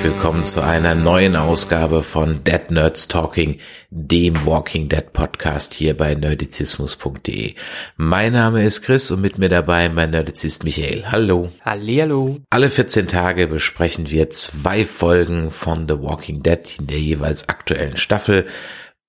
Herzlich willkommen zu einer neuen Ausgabe von Dead Nerds Talking, dem Walking Dead Podcast hier bei nerdizismus.de. Mein Name ist Chris und mit mir dabei mein Nerdizist Michael. Hallo. Hallihallo. Alle 14 Tage besprechen wir zwei Folgen von The Walking Dead in der jeweils aktuellen Staffel.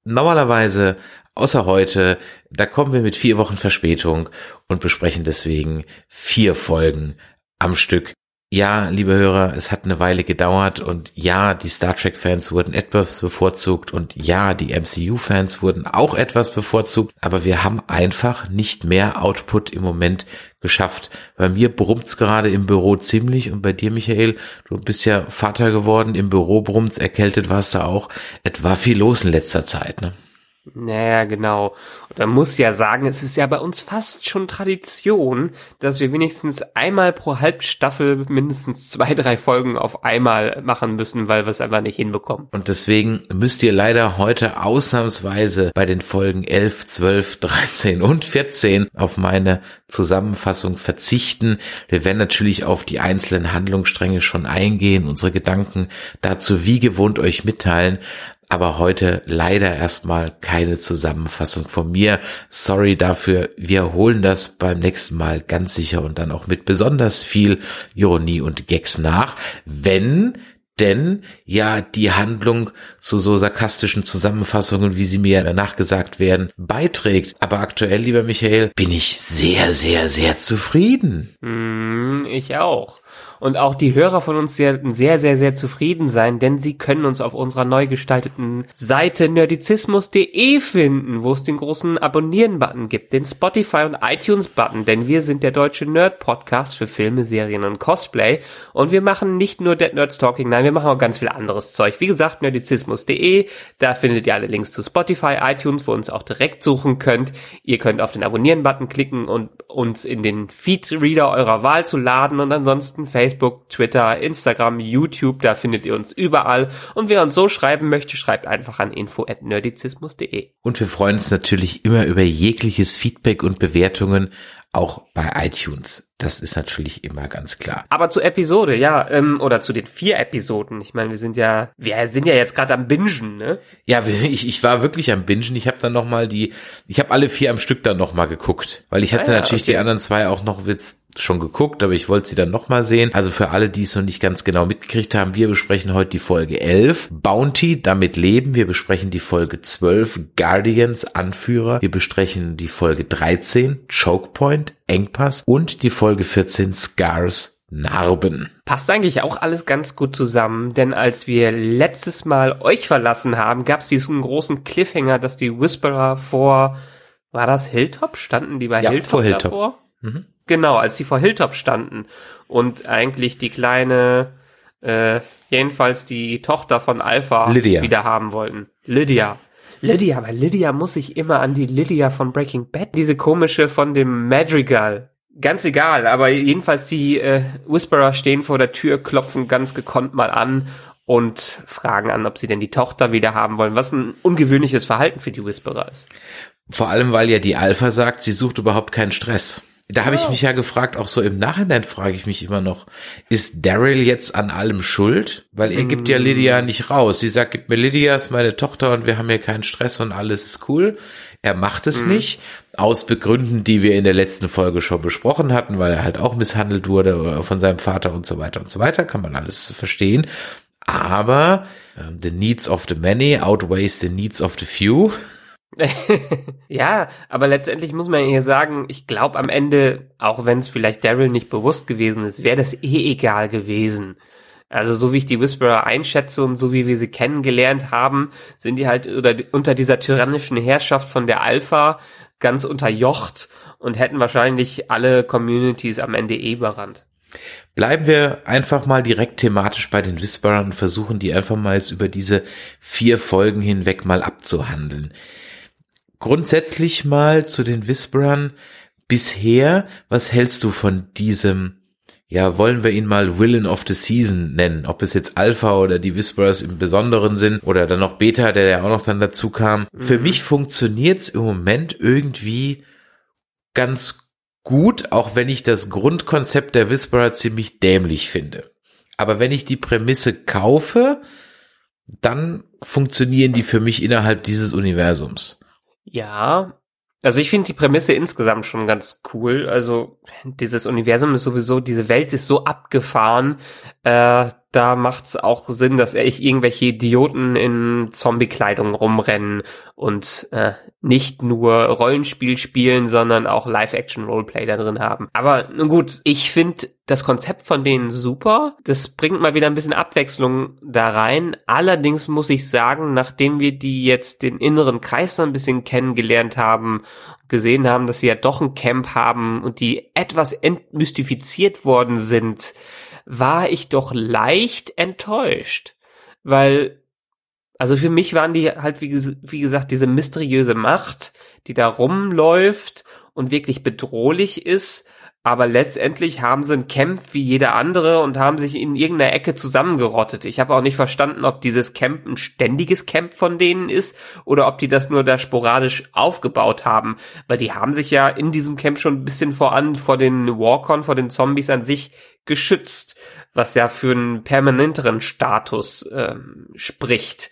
Normalerweise Außer heute, da kommen wir mit vier Wochen Verspätung und besprechen deswegen vier Folgen am Stück ja, liebe Hörer, es hat eine Weile gedauert und ja, die Star Trek-Fans wurden etwas bevorzugt und ja, die MCU-Fans wurden auch etwas bevorzugt, aber wir haben einfach nicht mehr Output im Moment geschafft. Bei mir brummt's gerade im Büro ziemlich und bei dir, Michael, du bist ja Vater geworden, im Büro brummt's, erkältet warst du auch. Etwa viel los in letzter Zeit, ne? Naja, genau. Und man muss ja sagen, es ist ja bei uns fast schon Tradition, dass wir wenigstens einmal pro Halbstaffel mindestens zwei, drei Folgen auf einmal machen müssen, weil wir es einfach nicht hinbekommen. Und deswegen müsst ihr leider heute ausnahmsweise bei den Folgen 11, 12, 13 und 14 auf meine Zusammenfassung verzichten. Wir werden natürlich auf die einzelnen Handlungsstränge schon eingehen, unsere Gedanken dazu wie gewohnt euch mitteilen aber heute leider erstmal keine Zusammenfassung von mir. Sorry dafür. Wir holen das beim nächsten Mal ganz sicher und dann auch mit besonders viel Ironie und Gags nach, wenn denn ja die Handlung zu so sarkastischen Zusammenfassungen, wie sie mir danach gesagt werden, beiträgt. Aber aktuell, lieber Michael, bin ich sehr, sehr, sehr zufrieden. Mm, ich auch und auch die Hörer von uns werden sehr, sehr, sehr zufrieden sein, denn sie können uns auf unserer neu gestalteten Seite nerdizismus.de finden, wo es den großen Abonnieren-Button gibt, den Spotify- und iTunes-Button, denn wir sind der deutsche Nerd-Podcast für Filme, Serien und Cosplay und wir machen nicht nur Dead Nerds Talking, nein, wir machen auch ganz viel anderes Zeug. Wie gesagt, nerdizismus.de, da findet ihr alle Links zu Spotify, iTunes, wo ihr uns auch direkt suchen könnt. Ihr könnt auf den Abonnieren-Button klicken und uns in den Feed-Reader eurer Wahl zu laden und ansonsten Facebook Facebook, Twitter, Instagram, YouTube, da findet ihr uns überall. Und wer uns so schreiben möchte, schreibt einfach an info@nerdizismus.de. Und wir freuen uns natürlich immer über jegliches Feedback und Bewertungen, auch bei iTunes. Das ist natürlich immer ganz klar. Aber zur Episode, ja, ähm, oder zu den vier Episoden. Ich meine, wir sind ja, wir sind ja jetzt gerade am Bingen, ne? Ja, ich, ich war wirklich am Bingen. Ich habe dann noch mal die, ich habe alle vier am Stück dann noch mal geguckt, weil ich hatte ah, ja, natürlich okay. die anderen zwei auch noch jetzt schon geguckt, aber ich wollte sie dann noch mal sehen. Also für alle, die es noch nicht ganz genau mitgekriegt haben, wir besprechen heute die Folge 11, Bounty, damit leben. Wir besprechen die Folge 12, Guardians, Anführer. Wir besprechen die Folge 13, Choke Point, Engpass und die Folge 14 Scars Narben. Passt eigentlich auch alles ganz gut zusammen, denn als wir letztes Mal euch verlassen haben, gab es diesen großen Cliffhanger, dass die Whisperer vor, war das Hilltop? Standen die bei ja, Hilltop, vor Hilltop davor? Mhm. Genau, als sie vor Hilltop standen und eigentlich die kleine, äh, jedenfalls die Tochter von Alpha Lydia. wieder haben wollten. Lydia. Lydia, aber Lydia muss ich immer an die Lydia von Breaking Bad, diese komische von dem Madrigal. Ganz egal, aber jedenfalls die äh, Whisperer stehen vor der Tür, klopfen ganz gekonnt mal an und fragen an, ob sie denn die Tochter wieder haben wollen, was ein ungewöhnliches Verhalten für die Whisperer ist. Vor allem, weil ja die Alpha sagt, sie sucht überhaupt keinen Stress. Da habe ich mich ja gefragt, auch so im Nachhinein frage ich mich immer noch, ist Daryl jetzt an allem schuld? Weil er gibt ja mm. Lydia nicht raus. Sie sagt, gib mir Lydia, ist meine Tochter und wir haben hier keinen Stress und alles ist cool. Er macht es mhm. nicht, aus Begründen, die wir in der letzten Folge schon besprochen hatten, weil er halt auch misshandelt wurde von seinem Vater und so weiter und so weiter, kann man alles verstehen. Aber äh, the needs of the many outweighs the needs of the few. ja, aber letztendlich muss man hier sagen, ich glaube am Ende, auch wenn es vielleicht Daryl nicht bewusst gewesen ist, wäre das eh egal gewesen. Also so wie ich die Whisperer einschätze und so wie wir sie kennengelernt haben, sind die halt unter dieser tyrannischen Herrschaft von der Alpha ganz unterjocht und hätten wahrscheinlich alle Communities am Ende eh überrannt. Bleiben wir einfach mal direkt thematisch bei den Whisperern und versuchen die einfach mal jetzt über diese vier Folgen hinweg mal abzuhandeln grundsätzlich mal zu den Whisperern bisher, was hältst du von diesem ja, wollen wir ihn mal Villain of the Season nennen. Ob es jetzt Alpha oder die Whisperers im Besonderen sind oder dann noch Beta, der ja auch noch dann dazu kam. Mhm. Für mich funktioniert's im Moment irgendwie ganz gut, auch wenn ich das Grundkonzept der Whisperer ziemlich dämlich finde. Aber wenn ich die Prämisse kaufe, dann funktionieren die für mich innerhalb dieses Universums. Ja, also ich finde die Prämisse insgesamt schon ganz cool. Also dieses Universum ist sowieso, diese Welt ist so abgefahren, äh, da macht's auch Sinn, dass ich irgendwelche Idioten in Zombie-Kleidung rumrennen und äh, nicht nur Rollenspiel spielen, sondern auch Live-Action-Roleplay da drin haben. Aber nun gut, ich finde das Konzept von denen super. Das bringt mal wieder ein bisschen Abwechslung da rein. Allerdings muss ich sagen, nachdem wir die jetzt den inneren Kreis so ein bisschen kennengelernt haben, gesehen haben, dass sie ja doch ein Camp haben und die etwas entmystifiziert worden sind, war ich doch leicht enttäuscht, weil also für mich waren die halt, wie, wie, gesagt, diese mysteriöse Macht, die da rumläuft und wirklich bedrohlich ist, aber letztendlich haben sie ein Camp wie jeder andere und haben sich in irgendeiner Ecke zusammengerottet. Ich habe auch nicht verstanden, ob dieses Camp ein ständiges Camp von denen ist oder ob die das nur da sporadisch aufgebaut haben, weil die haben sich ja in diesem Camp schon ein bisschen voran vor den Walkern, vor den Zombies an sich geschützt, was ja für einen permanenteren Status äh, spricht.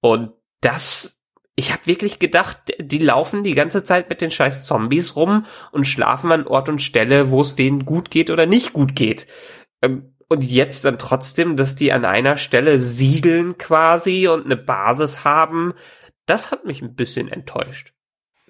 Und das, ich habe wirklich gedacht, die laufen die ganze Zeit mit den scheiß Zombies rum und schlafen an Ort und Stelle, wo es denen gut geht oder nicht gut geht. Ähm, und jetzt dann trotzdem, dass die an einer Stelle siedeln quasi und eine Basis haben, das hat mich ein bisschen enttäuscht.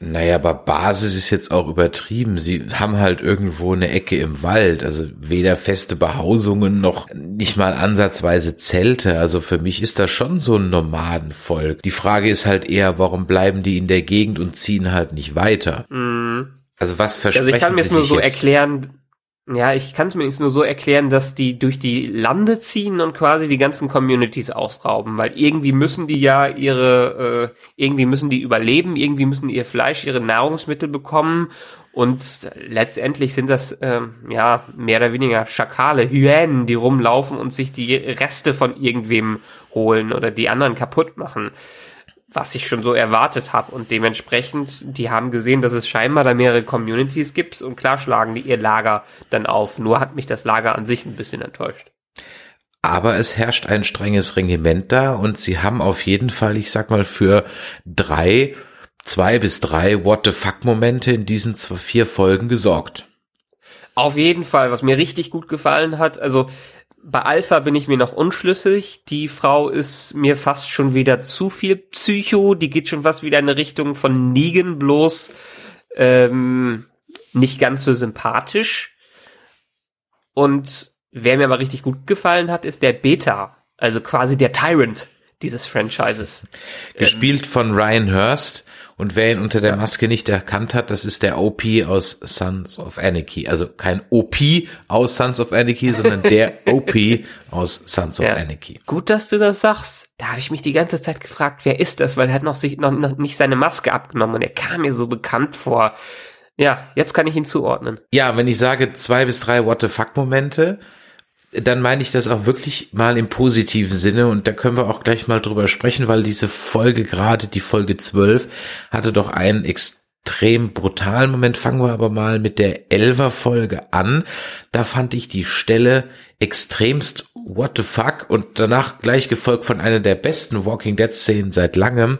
Naja, aber Basis ist jetzt auch übertrieben. Sie haben halt irgendwo eine Ecke im Wald, also weder feste Behausungen noch nicht mal ansatzweise Zelte. Also für mich ist das schon so ein Nomadenvolk. Die Frage ist halt eher, warum bleiben die in der Gegend und ziehen halt nicht weiter? Mhm. Also was versprechen Also ich kann mir jetzt nur so erklären, ja, ich kann es mir jetzt nur so erklären, dass die durch die Lande ziehen und quasi die ganzen Communities ausrauben, weil irgendwie müssen die ja ihre, äh, irgendwie müssen die überleben, irgendwie müssen ihr Fleisch, ihre Nahrungsmittel bekommen und letztendlich sind das ähm, ja mehr oder weniger Schakale, Hyänen, die rumlaufen und sich die Reste von irgendwem holen oder die anderen kaputt machen was ich schon so erwartet habe. Und dementsprechend, die haben gesehen, dass es scheinbar da mehrere Communities gibt und klar schlagen die ihr Lager dann auf. Nur hat mich das Lager an sich ein bisschen enttäuscht. Aber es herrscht ein strenges Regiment da und sie haben auf jeden Fall, ich sag mal, für drei, zwei bis drei What the fuck Momente in diesen vier Folgen gesorgt. Auf jeden Fall, was mir richtig gut gefallen hat, also bei Alpha bin ich mir noch unschlüssig. Die Frau ist mir fast schon wieder zu viel Psycho. Die geht schon fast wieder in eine Richtung von Negan, bloß ähm, nicht ganz so sympathisch. Und wer mir aber richtig gut gefallen hat, ist der Beta, also quasi der Tyrant dieses Franchises. Gespielt ähm, von Ryan Hurst. Und wer ihn unter der Maske nicht erkannt hat, das ist der OP aus Sons of Anarchy. Also kein OP aus Sons of Anarchy, sondern der OP aus Sons of ja. Anarchy. Gut, dass du das sagst. Da habe ich mich die ganze Zeit gefragt, wer ist das? Weil er hat noch, sich, noch, noch nicht seine Maske abgenommen und er kam mir so bekannt vor. Ja, jetzt kann ich ihn zuordnen. Ja, wenn ich sage zwei bis drei What the fuck Momente, dann meine ich das auch wirklich mal im positiven Sinne und da können wir auch gleich mal drüber sprechen, weil diese Folge, gerade die Folge 12, hatte doch einen extrem brutalen Moment. Fangen wir aber mal mit der Elver Folge an. Da fand ich die Stelle extremst what the fuck und danach gleich gefolgt von einer der besten Walking Dead Szenen seit langem,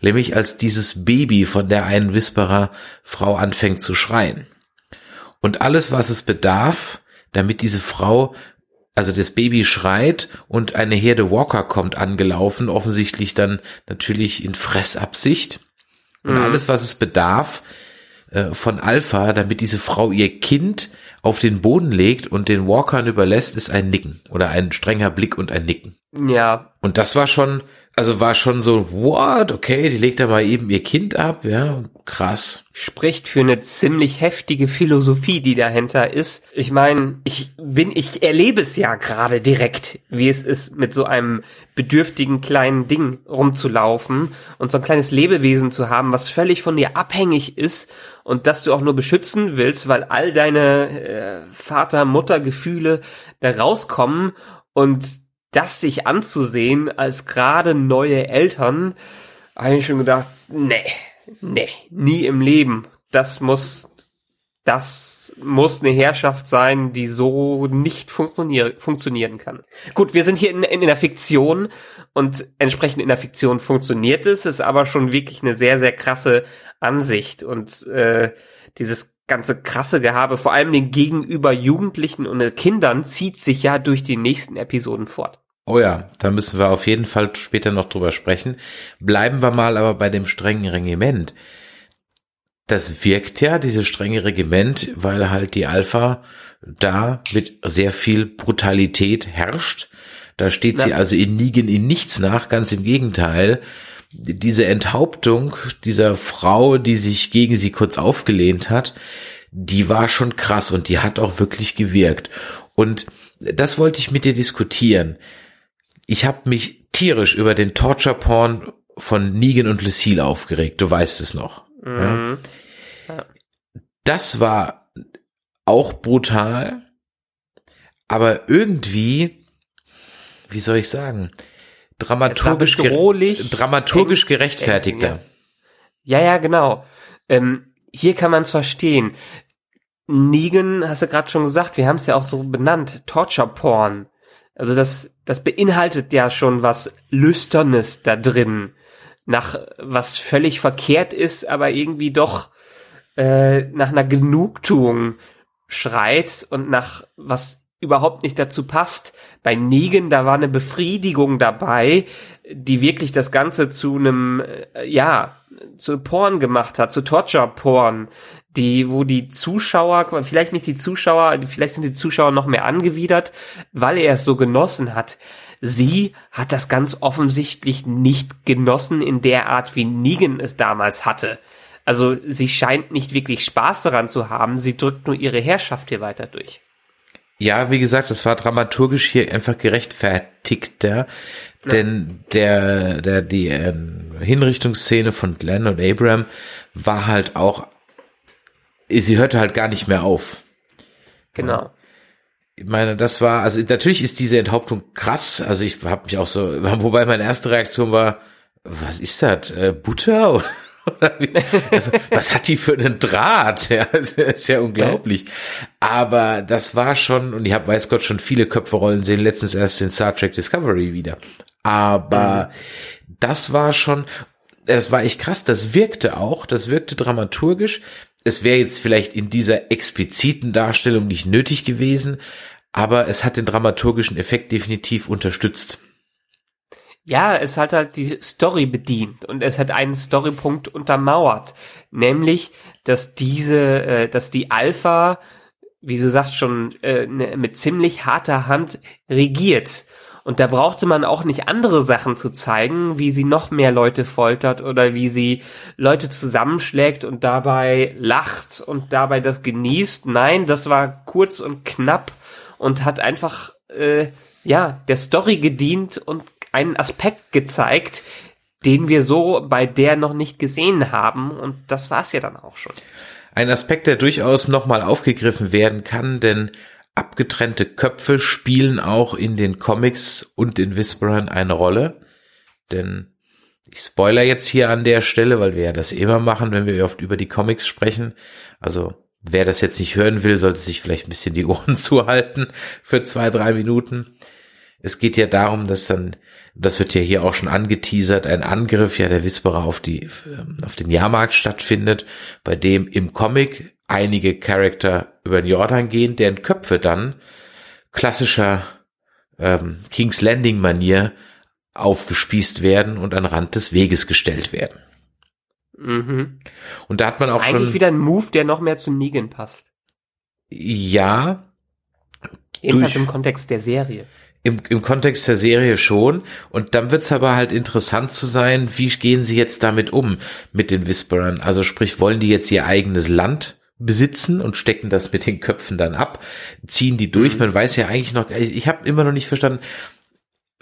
nämlich als dieses Baby von der einen Whisperer Frau anfängt zu schreien. Und alles, was es bedarf, damit diese Frau also das Baby schreit und eine Herde Walker kommt angelaufen, offensichtlich dann natürlich in Fressabsicht. Und mhm. alles, was es bedarf äh, von Alpha, damit diese Frau ihr Kind auf den Boden legt und den Walkern überlässt, ist ein Nicken oder ein strenger Blick und ein Nicken. Ja. Und das war schon Also war schon so, what, okay, die legt da mal eben ihr Kind ab, ja, krass. Spricht für eine ziemlich heftige Philosophie, die dahinter ist. Ich meine, ich bin, ich erlebe es ja gerade direkt, wie es ist, mit so einem bedürftigen kleinen Ding rumzulaufen und so ein kleines Lebewesen zu haben, was völlig von dir abhängig ist und das du auch nur beschützen willst, weil all deine äh, Vater-Mutter-Gefühle da rauskommen und das sich anzusehen als gerade neue Eltern, habe ich schon gedacht, nee, nee, nie im Leben. Das muss, das muss eine Herrschaft sein, die so nicht funktionier funktionieren kann. Gut, wir sind hier in, in, in der Fiktion und entsprechend in der Fiktion funktioniert es, ist aber schon wirklich eine sehr, sehr krasse Ansicht und äh, dieses ganze krasse Gehabe, vor allem den gegenüber Jugendlichen und Kindern, zieht sich ja durch die nächsten Episoden fort. Oh ja, da müssen wir auf jeden Fall später noch drüber sprechen. Bleiben wir mal aber bei dem strengen Regiment. Das wirkt ja, dieses strenge Regiment, weil halt die Alpha da mit sehr viel Brutalität herrscht. Da steht ja. sie also in Nigen in nichts nach, ganz im Gegenteil. Diese Enthauptung dieser Frau, die sich gegen sie kurz aufgelehnt hat, die war schon krass und die hat auch wirklich gewirkt. Und das wollte ich mit dir diskutieren ich habe mich tierisch über den Torture Porn von Negan und Lucille aufgeregt. Du weißt es noch. Mhm. Ja. Das war auch brutal, aber irgendwie, wie soll ich sagen, dramaturgisch, bedrohlich, dramaturgisch gerechtfertigter. Ja, ja, genau. Ähm, hier kann man es verstehen. Negan, hast du gerade schon gesagt, wir haben es ja auch so benannt, Torture Porn. Also das, das beinhaltet ja schon was Lüsternes da drin. Nach was völlig verkehrt ist, aber irgendwie doch äh, nach einer Genugtuung schreit und nach was überhaupt nicht dazu passt. Bei Negan, da war eine Befriedigung dabei, die wirklich das Ganze zu einem, äh, ja, zu Porn gemacht hat, zu Torture-Porn, die, wo die Zuschauer, vielleicht nicht die Zuschauer, vielleicht sind die Zuschauer noch mehr angewidert, weil er es so genossen hat. Sie hat das ganz offensichtlich nicht genossen in der Art, wie Negan es damals hatte. Also sie scheint nicht wirklich Spaß daran zu haben, sie drückt nur ihre Herrschaft hier weiter durch. Ja, wie gesagt, es war dramaturgisch hier einfach gerechtfertigter, ja. denn der, der, die äh, Hinrichtungsszene von Glenn und Abraham war halt auch sie hörte halt gar nicht mehr auf. Genau. Ich meine, das war, also natürlich ist diese Enthauptung krass. Also ich habe mich auch so, wobei meine erste Reaktion war, was ist das? Äh, Butter? Also, was hat die für einen Draht? Ja, das ist ja unglaublich. Aber das war schon, und ich habe, weiß Gott, schon viele Köpfe rollen sehen, letztens erst in Star Trek Discovery wieder. Aber mhm. das war schon, das war echt krass, das wirkte auch, das wirkte dramaturgisch es wäre jetzt vielleicht in dieser expliziten Darstellung nicht nötig gewesen, aber es hat den dramaturgischen Effekt definitiv unterstützt. Ja, es hat halt die Story bedient und es hat einen Storypunkt untermauert, nämlich, dass diese, äh, dass die Alpha, wie du sagst schon, äh, ne, mit ziemlich harter Hand regiert und da brauchte man auch nicht andere Sachen zu zeigen, wie sie noch mehr Leute foltert oder wie sie Leute zusammenschlägt und dabei lacht und dabei das genießt. Nein, das war kurz und knapp und hat einfach, äh, ja, der Story gedient und einen Aspekt gezeigt, den wir so bei der noch nicht gesehen haben. Und das war's ja dann auch schon. Ein Aspekt, der durchaus nochmal aufgegriffen werden kann, denn abgetrennte Köpfe spielen auch in den Comics und in Whisperern eine Rolle. Denn ich spoiler jetzt hier an der Stelle, weil wir ja das immer machen, wenn wir oft über die Comics sprechen. Also wer das jetzt nicht hören will, sollte sich vielleicht ein bisschen die Ohren zuhalten für zwei, drei Minuten. Es geht ja darum, dass dann, das wird ja hier auch schon angeteasert, ein Angriff ja der Whisperer auf die, auf den Jahrmarkt stattfindet, bei dem im Comic einige Charakter über den Jordan gehen, deren Köpfe dann klassischer ähm, King's Landing Manier aufgespießt werden und an Rand des Weges gestellt werden. Mhm. Und da hat man auch Eigentlich schon wieder ein Move, der noch mehr zu Negan passt. Ja. Jedenfalls durch, im Kontext der Serie. Im, Im Kontext der Serie schon. Und dann wird's aber halt interessant zu sein, wie gehen sie jetzt damit um, mit den Whisperern? Also sprich, wollen die jetzt ihr eigenes Land besitzen und stecken das mit den Köpfen dann ab, ziehen die durch. Mhm. Man weiß ja eigentlich noch, ich, ich habe immer noch nicht verstanden,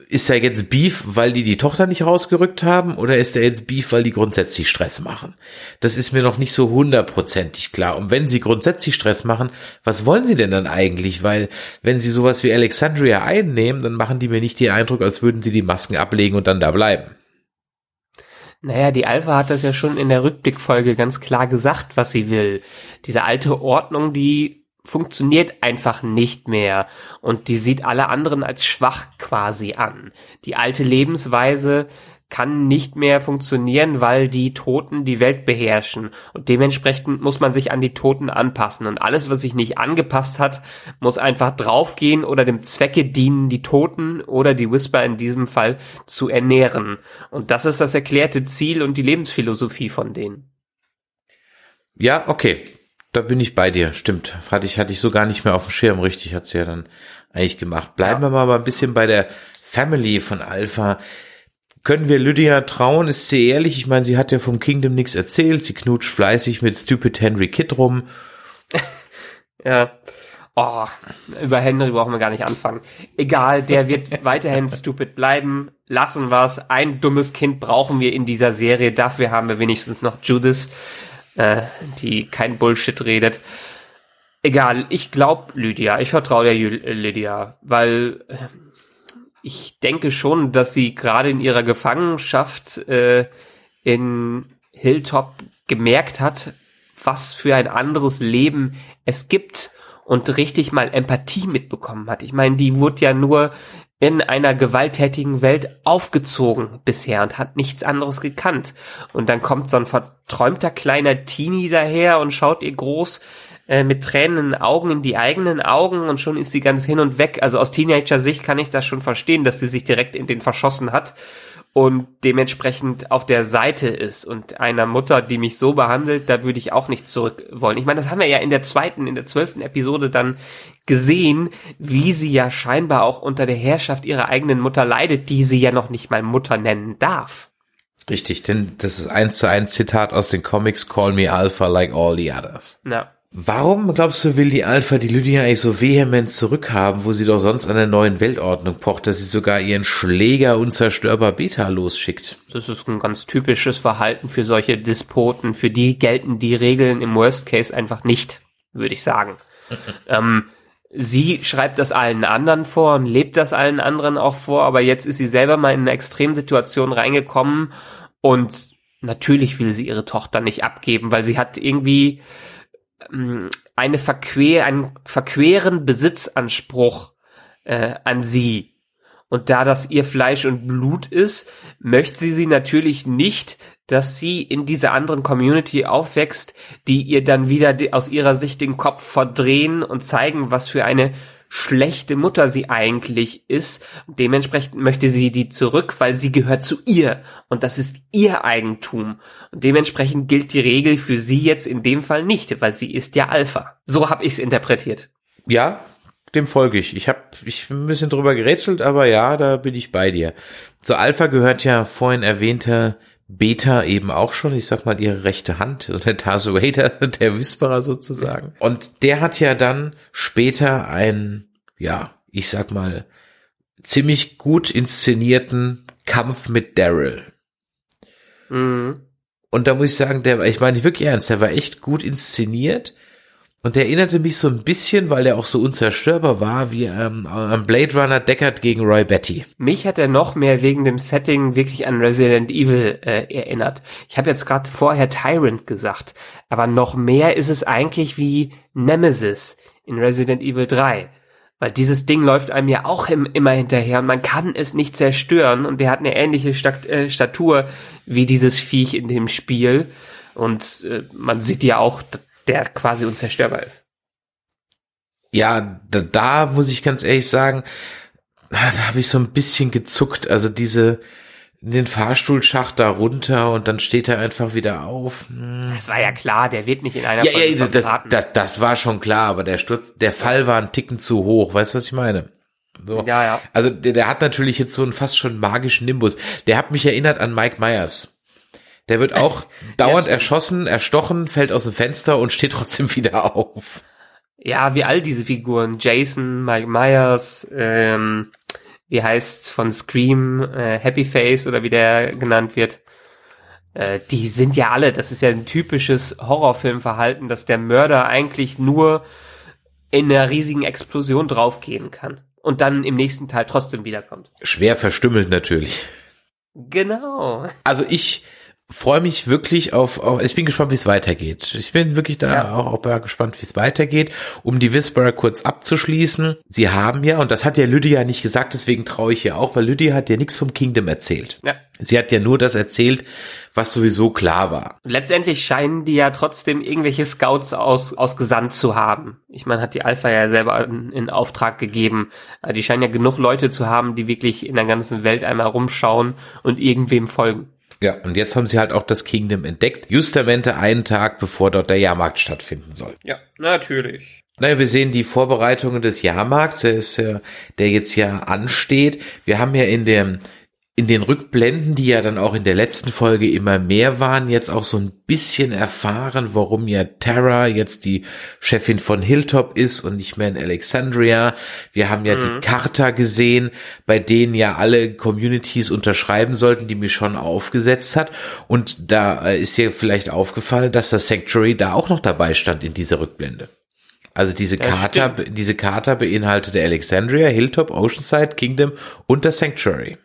ist da jetzt Beef, weil die die Tochter nicht rausgerückt haben oder ist da jetzt Beef, weil die grundsätzlich Stress machen? Das ist mir noch nicht so hundertprozentig klar. Und wenn sie grundsätzlich Stress machen, was wollen sie denn dann eigentlich? Weil wenn sie sowas wie Alexandria einnehmen, dann machen die mir nicht den Eindruck, als würden sie die Masken ablegen und dann da bleiben. Naja, die Alpha hat das ja schon in der Rückblickfolge ganz klar gesagt, was sie will. Diese alte Ordnung, die funktioniert einfach nicht mehr und die sieht alle anderen als schwach quasi an. Die alte Lebensweise kann nicht mehr funktionieren, weil die Toten die Welt beherrschen. Und dementsprechend muss man sich an die Toten anpassen. Und alles, was sich nicht angepasst hat, muss einfach draufgehen oder dem Zwecke dienen, die Toten oder die Whisper in diesem Fall zu ernähren. Und das ist das erklärte Ziel und die Lebensphilosophie von denen. Ja, okay. Da bin ich bei dir. Stimmt. Hatte ich, hatte ich so gar nicht mehr auf dem Schirm. Richtig hat's ja dann eigentlich gemacht. Bleiben ja. wir mal ein bisschen bei der Family von Alpha. Können wir Lydia trauen? Ist sie ehrlich? Ich meine, sie hat ja vom Kingdom nichts erzählt. Sie knutscht fleißig mit Stupid Henry Kidd rum. ja. Oh, über Henry brauchen wir gar nicht anfangen. Egal, der wird weiterhin stupid bleiben. Lassen wir's. Ein dummes Kind brauchen wir in dieser Serie. Dafür haben wir wenigstens noch Judith, äh, die kein Bullshit redet. Egal, ich glaub Lydia. Ich vertraue der Lydia, weil äh, ich denke schon, dass sie gerade in ihrer Gefangenschaft äh, in Hilltop gemerkt hat, was für ein anderes Leben es gibt und richtig mal Empathie mitbekommen hat. Ich meine, die wurde ja nur in einer gewalttätigen Welt aufgezogen bisher und hat nichts anderes gekannt. Und dann kommt so ein verträumter kleiner Teenie daher und schaut ihr groß äh, mit tränenden Augen in die eigenen Augen und schon ist sie ganz hin und weg. Also aus Teenager-Sicht kann ich das schon verstehen, dass sie sich direkt in den verschossen hat und dementsprechend auf der Seite ist und einer Mutter, die mich so behandelt, da würde ich auch nicht zurück wollen. Ich meine, das haben wir ja in der zweiten, in der zwölften Episode dann gesehen, wie sie ja scheinbar auch unter der Herrschaft ihrer eigenen Mutter leidet, die sie ja noch nicht mal Mutter nennen darf. Richtig, denn das ist eins zu eins Zitat aus den Comics Call Me Alpha like all the others. Ja. Warum, glaubst du, will die Alpha die Lydia eigentlich so vehement zurückhaben, wo sie doch sonst an der neuen Weltordnung pocht, dass sie sogar ihren Schläger unzerstörbar Beta losschickt? Das ist ein ganz typisches Verhalten für solche Despoten. Für die gelten die Regeln im Worst Case einfach nicht, würde ich sagen. ähm, sie schreibt das allen anderen vor und lebt das allen anderen auch vor, aber jetzt ist sie selber mal in eine Extremsituation reingekommen und natürlich will sie ihre Tochter nicht abgeben, weil sie hat irgendwie eine verquer, einen verqueren Besitzanspruch äh, an sie. Und da das ihr Fleisch und Blut ist, möchte sie sie natürlich nicht, dass sie in dieser anderen Community aufwächst, die ihr dann wieder aus ihrer Sicht den Kopf verdrehen und zeigen, was für eine schlechte Mutter sie eigentlich ist. Dementsprechend möchte sie die zurück, weil sie gehört zu ihr und das ist ihr Eigentum. Und dementsprechend gilt die Regel für sie jetzt in dem Fall nicht, weil sie ist ja Alpha. So habe ich es interpretiert. Ja, dem folge ich. Ich habe ich ein bisschen drüber gerätselt, aber ja, da bin ich bei dir. Zu Alpha gehört ja vorhin erwähnter Beta eben auch schon, ich sag mal, ihre rechte Hand, der Darth Vader, der Whisperer sozusagen. Und der hat ja dann später einen, ja, ich sag mal, ziemlich gut inszenierten Kampf mit Daryl. Mhm. Und da muss ich sagen, der, ich meine wirklich ernst, der war echt gut inszeniert. Und der erinnerte mich so ein bisschen, weil er auch so unzerstörbar war, wie ähm, am Blade Runner Deckard gegen Roy Betty. Mich hat er noch mehr wegen dem Setting wirklich an Resident Evil äh, erinnert. Ich habe jetzt gerade vorher Tyrant gesagt, aber noch mehr ist es eigentlich wie Nemesis in Resident Evil 3. Weil dieses Ding läuft einem ja auch im, immer hinterher und man kann es nicht zerstören und der hat eine ähnliche Stat äh, Statur wie dieses Viech in dem Spiel. Und äh, man sieht ja auch, der quasi unzerstörbar ist. Ja, da, da muss ich ganz ehrlich sagen, da habe ich so ein bisschen gezuckt. Also diese den Fahrstuhlschacht da runter und dann steht er einfach wieder auf. Hm. Das war ja klar, der wird nicht in einer ja, ja, das, das, das war schon klar, aber der Sturz, der Fall war ein Ticken zu hoch. Weißt du, was ich meine? So. Ja, ja. Also der, der hat natürlich jetzt so einen fast schon magischen Nimbus. Der hat mich erinnert an Mike Myers. Der wird auch dauernd stimmt. erschossen, erstochen, fällt aus dem Fenster und steht trotzdem wieder auf. Ja, wie all diese Figuren. Jason, Mike Myers, ähm, wie heißt's von Scream, äh, Happy Face oder wie der genannt wird. Äh, die sind ja alle, das ist ja ein typisches Horrorfilmverhalten, dass der Mörder eigentlich nur in einer riesigen Explosion draufgehen kann und dann im nächsten Teil trotzdem wiederkommt. Schwer verstümmelt natürlich. Genau. Also ich freue mich wirklich auf, auf, ich bin gespannt, wie es weitergeht. Ich bin wirklich da Ja. auch, auch gespannt, wie es weitergeht. Um die Whisperer kurz abzuschließen. Sie haben ja, und das hat ja Lydia nicht gesagt, deswegen traue ich ihr auch, weil Lydia hat ja nichts vom Kingdom erzählt. Ja. Sie hat ja nur das erzählt, was sowieso klar war. Letztendlich scheinen die ja trotzdem irgendwelche Scouts aus, ausgesandt zu haben. Ich meine, hat die Alpha ja selber in, in Auftrag gegeben. Äh, Die scheinen ja genug Leute zu haben, die wirklich in der ganzen Welt einmal rumschauen und irgendwem folgen. Ja, und jetzt haben sie halt auch das Kingdom entdeckt. Justamente einen Tag, bevor dort der Jahrmarkt stattfinden soll. Ja, natürlich. Naja, wir sehen die Vorbereitungen des Jahrmarkts, der, ist der jetzt ja ansteht. Wir haben ja in dem in den Rückblenden, die ja dann auch in der letzten Folge immer mehr waren, jetzt auch so ein bisschen erfahren, warum ja Tara jetzt die Chefin von Hilltop ist und nicht mehr in Alexandria. Wir haben ja die Charta gesehen, bei denen ja alle Communities unterschreiben sollten, die Michonne aufgesetzt hat. Und da äh, ist dir vielleicht aufgefallen, dass das Sanctuary da auch noch dabei stand in dieser Rückblende. Also diese Das Charta, diese Charta beinhaltete Alexandria, Hilltop, Oceanside, Kingdom und das Sanctuary.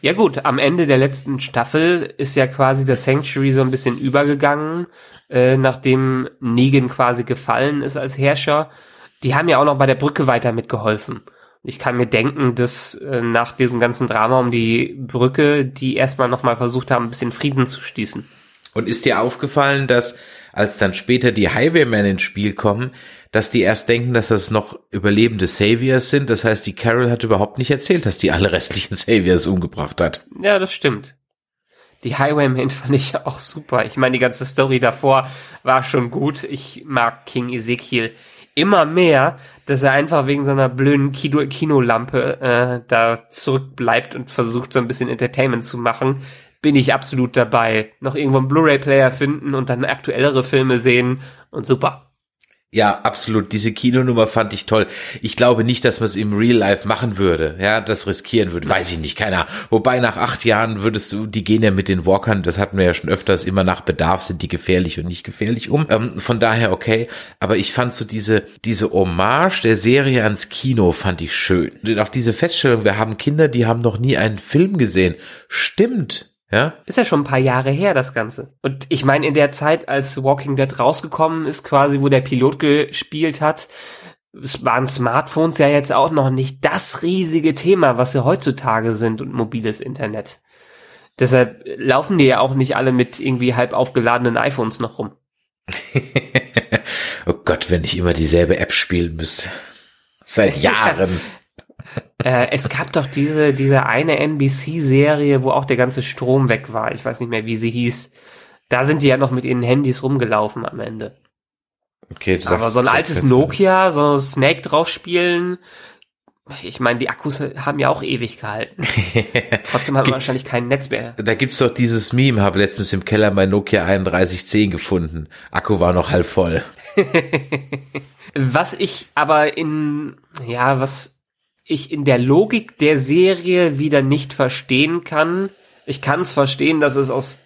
Ja gut, am Ende der letzten Staffel ist ja quasi das Sanctuary so ein bisschen übergegangen, äh, nachdem Negan quasi gefallen ist als Herrscher. Die haben ja auch noch bei der Brücke weiter mitgeholfen. Ich kann mir denken, dass äh, nach diesem ganzen Drama um die Brücke, die erstmal nochmal versucht haben, ein bisschen Frieden zu schließen. Und ist dir aufgefallen, dass als dann später die Highwaymen ins Spiel kommen, dass die erst denken, dass das noch überlebende Saviors sind? Das heißt, die Carol hat überhaupt nicht erzählt, dass die alle restlichen Saviors umgebracht hat. Ja, das stimmt. Die Highwaymen fand ich auch super. Ich meine, die ganze Story davor war schon gut. Ich mag King Ezekiel immer mehr, dass er einfach wegen seiner blöden Kino Kinolampe äh, da zurückbleibt und versucht, so ein bisschen Entertainment zu machen. Bin ich absolut dabei. Noch irgendwo einen Blu-ray-Player finden und dann aktuellere Filme sehen und super. Ja, absolut. Diese Kinonummer fand ich toll. Ich glaube nicht, dass man es im Real Life machen würde. Ja, das riskieren würde. Weiß ich nicht, keiner. Wobei nach acht Jahren würdest du, die gehen ja mit den Walkern, das hatten wir ja schon öfters, immer nach Bedarf sind die gefährlich und nicht gefährlich um. Ähm, von daher okay. Aber ich fand so diese, diese Hommage der Serie ans Kino fand ich schön. Und auch diese Feststellung, wir haben Kinder, die haben noch nie einen Film gesehen. Stimmt. Ja, Ist ja schon ein paar Jahre her, das Ganze. Und ich meine, in der Zeit, als Walking Dead rausgekommen ist, quasi, wo der Pilot gespielt hat, es waren Smartphones ja jetzt auch noch nicht das riesige Thema, was sie heutzutage sind und mobiles Internet. Deshalb laufen die ja auch nicht alle mit irgendwie halb aufgeladenen iPhones noch rum. oh Gott, wenn ich immer dieselbe App spielen müsste. Seit Jahren. Äh, es gab doch diese, diese eine NBC-Serie, wo auch der ganze Strom weg war. Ich weiß nicht mehr, wie sie hieß. Da sind die ja noch mit ihren Handys rumgelaufen am Ende. Okay, du Aber sagst- so ein altes Nokia, so Snake drauf spielen. Ich meine, die Akkus haben ja auch ewig gehalten. Trotzdem hat man wahrscheinlich kein Netz mehr. Da gibt's doch dieses Meme, habe letztens im Keller mein Nokia 3110 gefunden. Akku war noch halb voll. Was ich aber in, ja, was ich in der Logik der Serie wieder nicht verstehen kann. Ich kann es verstehen, dass es aus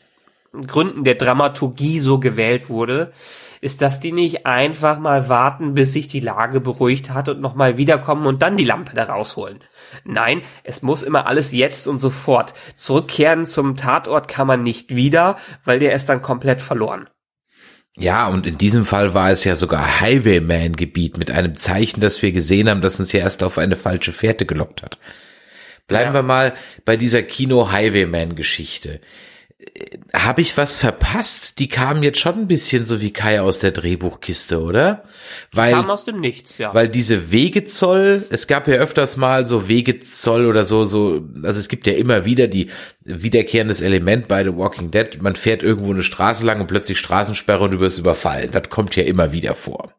Gründen der Dramaturgie so gewählt wurde, ist, dass die nicht einfach mal warten, bis sich die Lage beruhigt hat und nochmal wiederkommen und dann die Lampe da rausholen. Nein, es muss immer alles jetzt und sofort. Zurückkehren zum Tatort kann man nicht wieder, weil der ist dann komplett verloren. Ja, und in diesem Fall war es ja sogar Highwayman-Gebiet mit einem Zeichen, das wir gesehen haben, das uns ja erst auf eine falsche Fährte gelockt hat. Bleiben Ja. wir mal bei dieser Kino-Highwayman-Geschichte. Habe ich was verpasst? Die kamen jetzt schon ein bisschen so wie Kai aus der Drehbuchkiste, oder? Weil Kam aus dem Nichts, ja. Weil diese Wegezoll, es gab ja öfters mal so Wegezoll oder so, so, also es gibt ja immer wieder die wiederkehrendes Element bei The Walking Dead. Man fährt irgendwo eine Straße lang und plötzlich Straßensperre und du wirst überfallen. Das kommt ja immer wieder vor.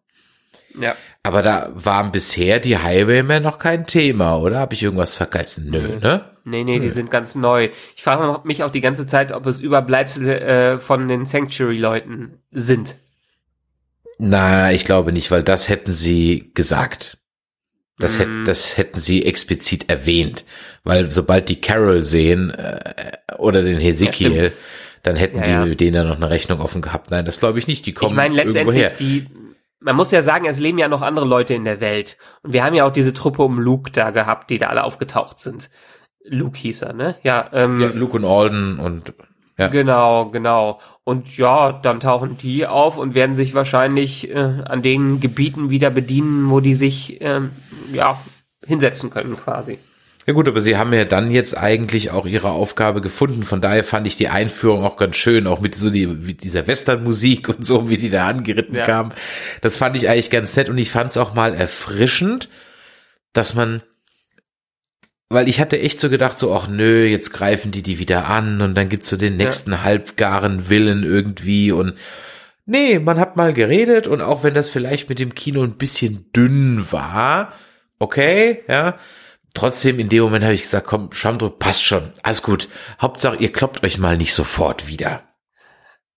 Ja. Aber da waren bisher die Highwaymen noch kein Thema, oder? Habe ich irgendwas vergessen? Nö, ne? Nee, nee, die sind ganz neu. Ich frage mich auch die ganze Zeit, ob es Überbleibsel äh, von den Sanctuary-Leuten sind. Na, ich glaube nicht, weil das hätten sie gesagt. Das, hätt, das hätten sie explizit erwähnt. Weil sobald die Carol sehen äh, oder den Hesekiel, Ja, dann hätten Ja, die ja. denen ja noch eine Rechnung offen gehabt. Nein, das glaube ich nicht. Die kommen Ich meine, irgendwo her. letztendlich, die, man muss ja sagen, es leben ja noch andere Leute in der Welt. Und wir haben ja auch diese Truppe um Luke da gehabt, die da alle aufgetaucht sind. Luke hieß er, ne? Ja, ähm, Ja, Luke und Alden und ja. Genau, genau. Und ja, dann tauchen die auf und werden sich wahrscheinlich äh, an den Gebieten wieder bedienen, wo die sich ähm, ja hinsetzen können quasi. Ja gut, aber sie haben ja dann jetzt eigentlich auch ihre Aufgabe gefunden. Von daher fand ich die Einführung auch ganz schön, auch mit so die, mit dieser Westernmusik und so, wie die da angeritten Ja. kam. Das fand ich eigentlich ganz nett und ich fand es auch mal erfrischend, dass man, weil ich hatte echt so gedacht, so, ach nö, jetzt greifen die die wieder an und dann gibt's so den nächsten halbgaren Willen irgendwie und nee, man hat mal geredet und auch wenn das vielleicht mit dem Kino ein bisschen dünn war, okay, ja, trotzdem in dem Moment habe ich gesagt, komm, Schamdruck passt schon, alles gut. Hauptsache, ihr kloppt euch mal nicht sofort wieder.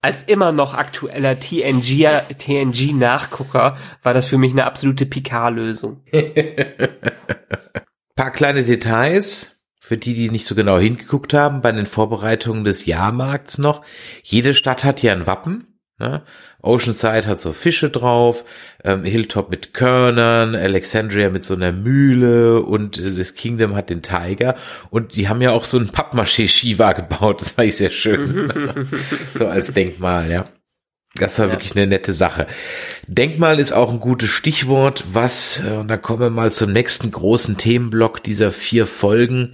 Als immer noch aktueller TNG TNG-Nachgucker war das für mich eine absolute Picard-Lösung. Paar kleine Details, für die, die nicht so genau hingeguckt haben, bei den Vorbereitungen des Jahrmarkts noch. Jede Stadt hat ja ein Wappen. Ne? Oceanside hat so Fische drauf, ähm, Hilltop mit Körnern, Alexandria mit so einer Mühle und äh, das Kingdom hat den Tiger und die haben ja auch so einen Pappmaché-Shiva gebaut, das war ich sehr schön. so als Denkmal, ja. Das war Ja. wirklich eine nette Sache. Denkmal ist auch ein gutes Stichwort, was, äh, und da kommen wir mal zum nächsten großen Themenblock dieser vier Folgen,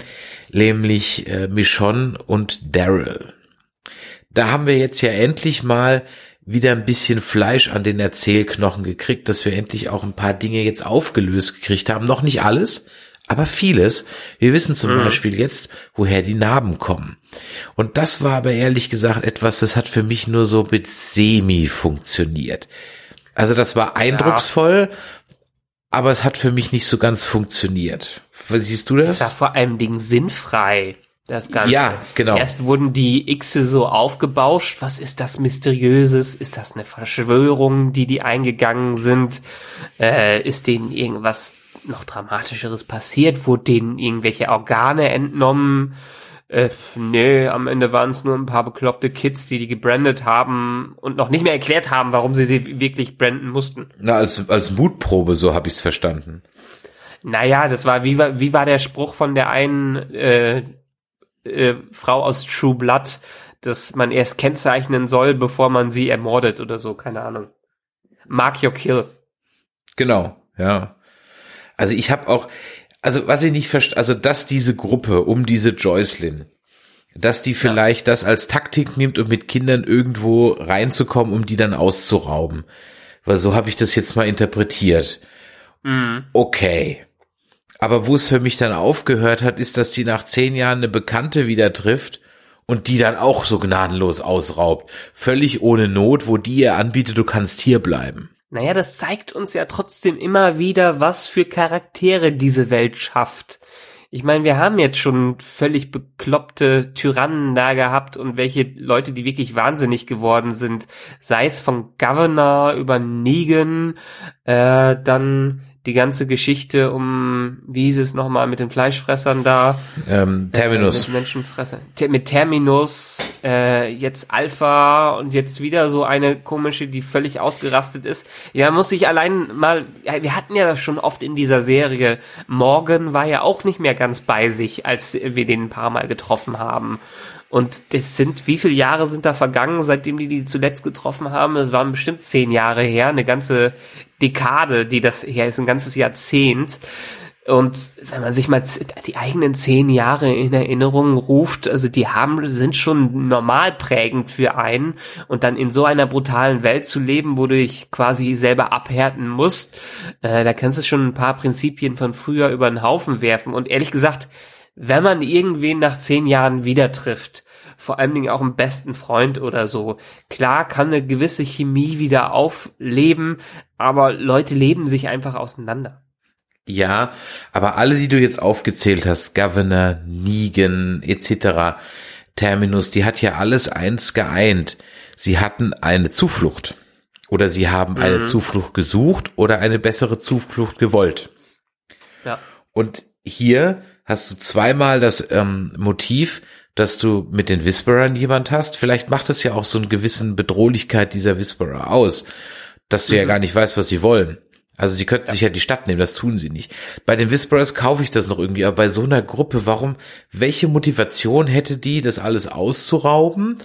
nämlich äh, Michonne und Daryl. Da haben wir jetzt ja endlich mal wieder ein bisschen Fleisch an den Erzählknochen gekriegt, dass wir endlich auch ein paar Dinge jetzt aufgelöst gekriegt haben. Noch nicht alles, aber vieles. Wir wissen zum Beispiel jetzt, woher die Narben kommen. Und das war aber ehrlich gesagt etwas, das hat für mich nur so mit semi funktioniert. Also das war eindrucksvoll, aber es hat für mich nicht so ganz funktioniert. Was siehst du das? Das war vor allem Ding sinnfrei. Das Ganze. Ja, genau. Erst wurden die Xe so aufgebauscht. Was ist das Mysteriöses? Ist das eine Verschwörung, die die eingegangen sind? Äh, ist denen irgendwas noch Dramatischeres passiert? Wurde denen irgendwelche Organe entnommen? Äh, nö, am Ende waren es nur ein paar bekloppte Kids, die die gebrandet haben und noch nicht mehr erklärt haben, warum sie sie wirklich branden mussten. Na, als, als Mutprobe, so habe ich es verstanden. Naja, das war, wie war, wie war der Spruch von der einen äh, äh, Frau aus True Blood, dass man erst kennzeichnen soll, bevor man sie ermordet oder so, keine Ahnung. Mark your kill. Genau, ja. Also ich habe auch, also was ich nicht verstehe, also dass diese Gruppe um diese Joycelyn, dass die vielleicht das als Taktik nimmt, um mit Kindern irgendwo reinzukommen, um die dann auszurauben. Weil so habe ich das jetzt mal interpretiert. Okay. Aber wo es für mich dann aufgehört hat, ist, dass die nach zehn Jahren eine Bekannte wieder trifft und die dann auch so gnadenlos ausraubt. Völlig ohne Not, wo die ihr anbietet, du kannst hier bleiben. Naja, das zeigt uns ja trotzdem immer wieder, was für Charaktere diese Welt schafft. Ich meine, wir haben jetzt schon völlig bekloppte Tyrannen da gehabt und welche Leute, die wirklich wahnsinnig geworden sind. Sei es von Governor über Negan, äh, dann die ganze Geschichte um, wie hieß es nochmal, mit den Fleischfressern da. Ähm, Terminus. Äh, mit Menschenfresser. Ter mit Terminus, äh, jetzt Alpha und jetzt wieder so eine komische, die völlig ausgerastet ist. Ja, muss sich allein mal, ja, wir hatten ja das schon oft in dieser Serie. Morgan war ja auch nicht mehr ganz bei sich, als wir den ein paar Mal getroffen haben. Und das sind, wie viele Jahre sind da vergangen, seitdem die die zuletzt getroffen haben? Es waren bestimmt zehn Jahre her, eine ganze Dekade, die das her ist, ein ganzes Jahrzehnt. Und wenn man sich mal die eigenen zehn Jahre in Erinnerung ruft, also die haben, sind schon normal prägend für einen und dann in so einer brutalen Welt zu leben, wo du dich quasi selber abhärten musst, äh, da kannst du schon ein paar Prinzipien von früher über den Haufen werfen. Und ehrlich gesagt, wenn man irgendwen nach zehn Jahren wieder trifft, vor allen Dingen auch einen besten Freund oder so. Klar kann eine gewisse Chemie wieder aufleben, aber Leute leben sich einfach auseinander. Ja, aber alle, die du jetzt aufgezählt hast, Governor, Negan etc., Terminus, die hat ja alles eins geeint. Sie hatten eine Zuflucht. Oder sie haben mhm. eine Zuflucht gesucht oder eine bessere Zuflucht gewollt. Ja. Und hier hast du zweimal das ähm, Motiv, dass du mit den Whisperern jemand hast. Vielleicht macht es ja auch so einen gewissen Bedrohlichkeit dieser Whisperer aus, dass du mhm. ja gar nicht weißt, was sie wollen. Also sie könnten ja. sich ja die Stadt nehmen, das tun sie nicht. Bei den Whisperers kaufe ich das noch irgendwie, aber bei so einer Gruppe, warum, welche Motivation hätte die, das alles auszurauben?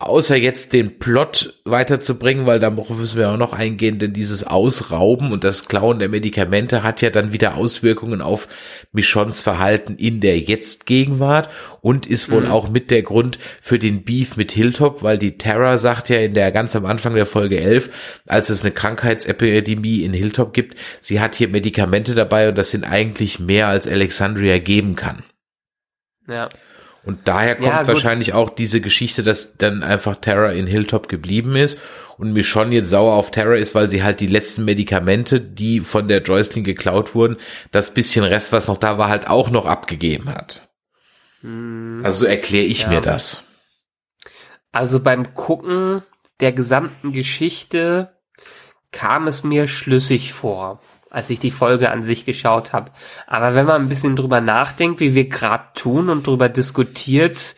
Außer jetzt den Plot weiterzubringen, weil da müssen wir auch noch eingehen, denn dieses Ausrauben und das Klauen der Medikamente hat ja dann wieder Auswirkungen auf Michons Verhalten in der Jetzt-Gegenwart und ist wohl mhm. auch mit der Grund für den Beef mit Hilltop, weil die Terra sagt ja in der ganz am Anfang der Folge 11, als es eine Krankheitsepidemie in Hilltop gibt, sie hat hier Medikamente dabei und das sind eigentlich mehr als Alexandria geben kann. Ja. Und daher kommt ja, wahrscheinlich auch diese Geschichte, dass dann einfach Terra in Hilltop geblieben ist und Michonne jetzt sauer auf Terra ist, weil sie halt die letzten Medikamente, die von der Joycelyn geklaut wurden, das bisschen Rest, was noch da war, halt auch noch abgegeben hat. Hm, also so erkläre ich ja. mir das. Also beim Gucken der gesamten Geschichte kam es mir schlüssig vor als ich die Folge an sich geschaut habe. Aber wenn man ein bisschen drüber nachdenkt, wie wir gerade tun und drüber diskutiert,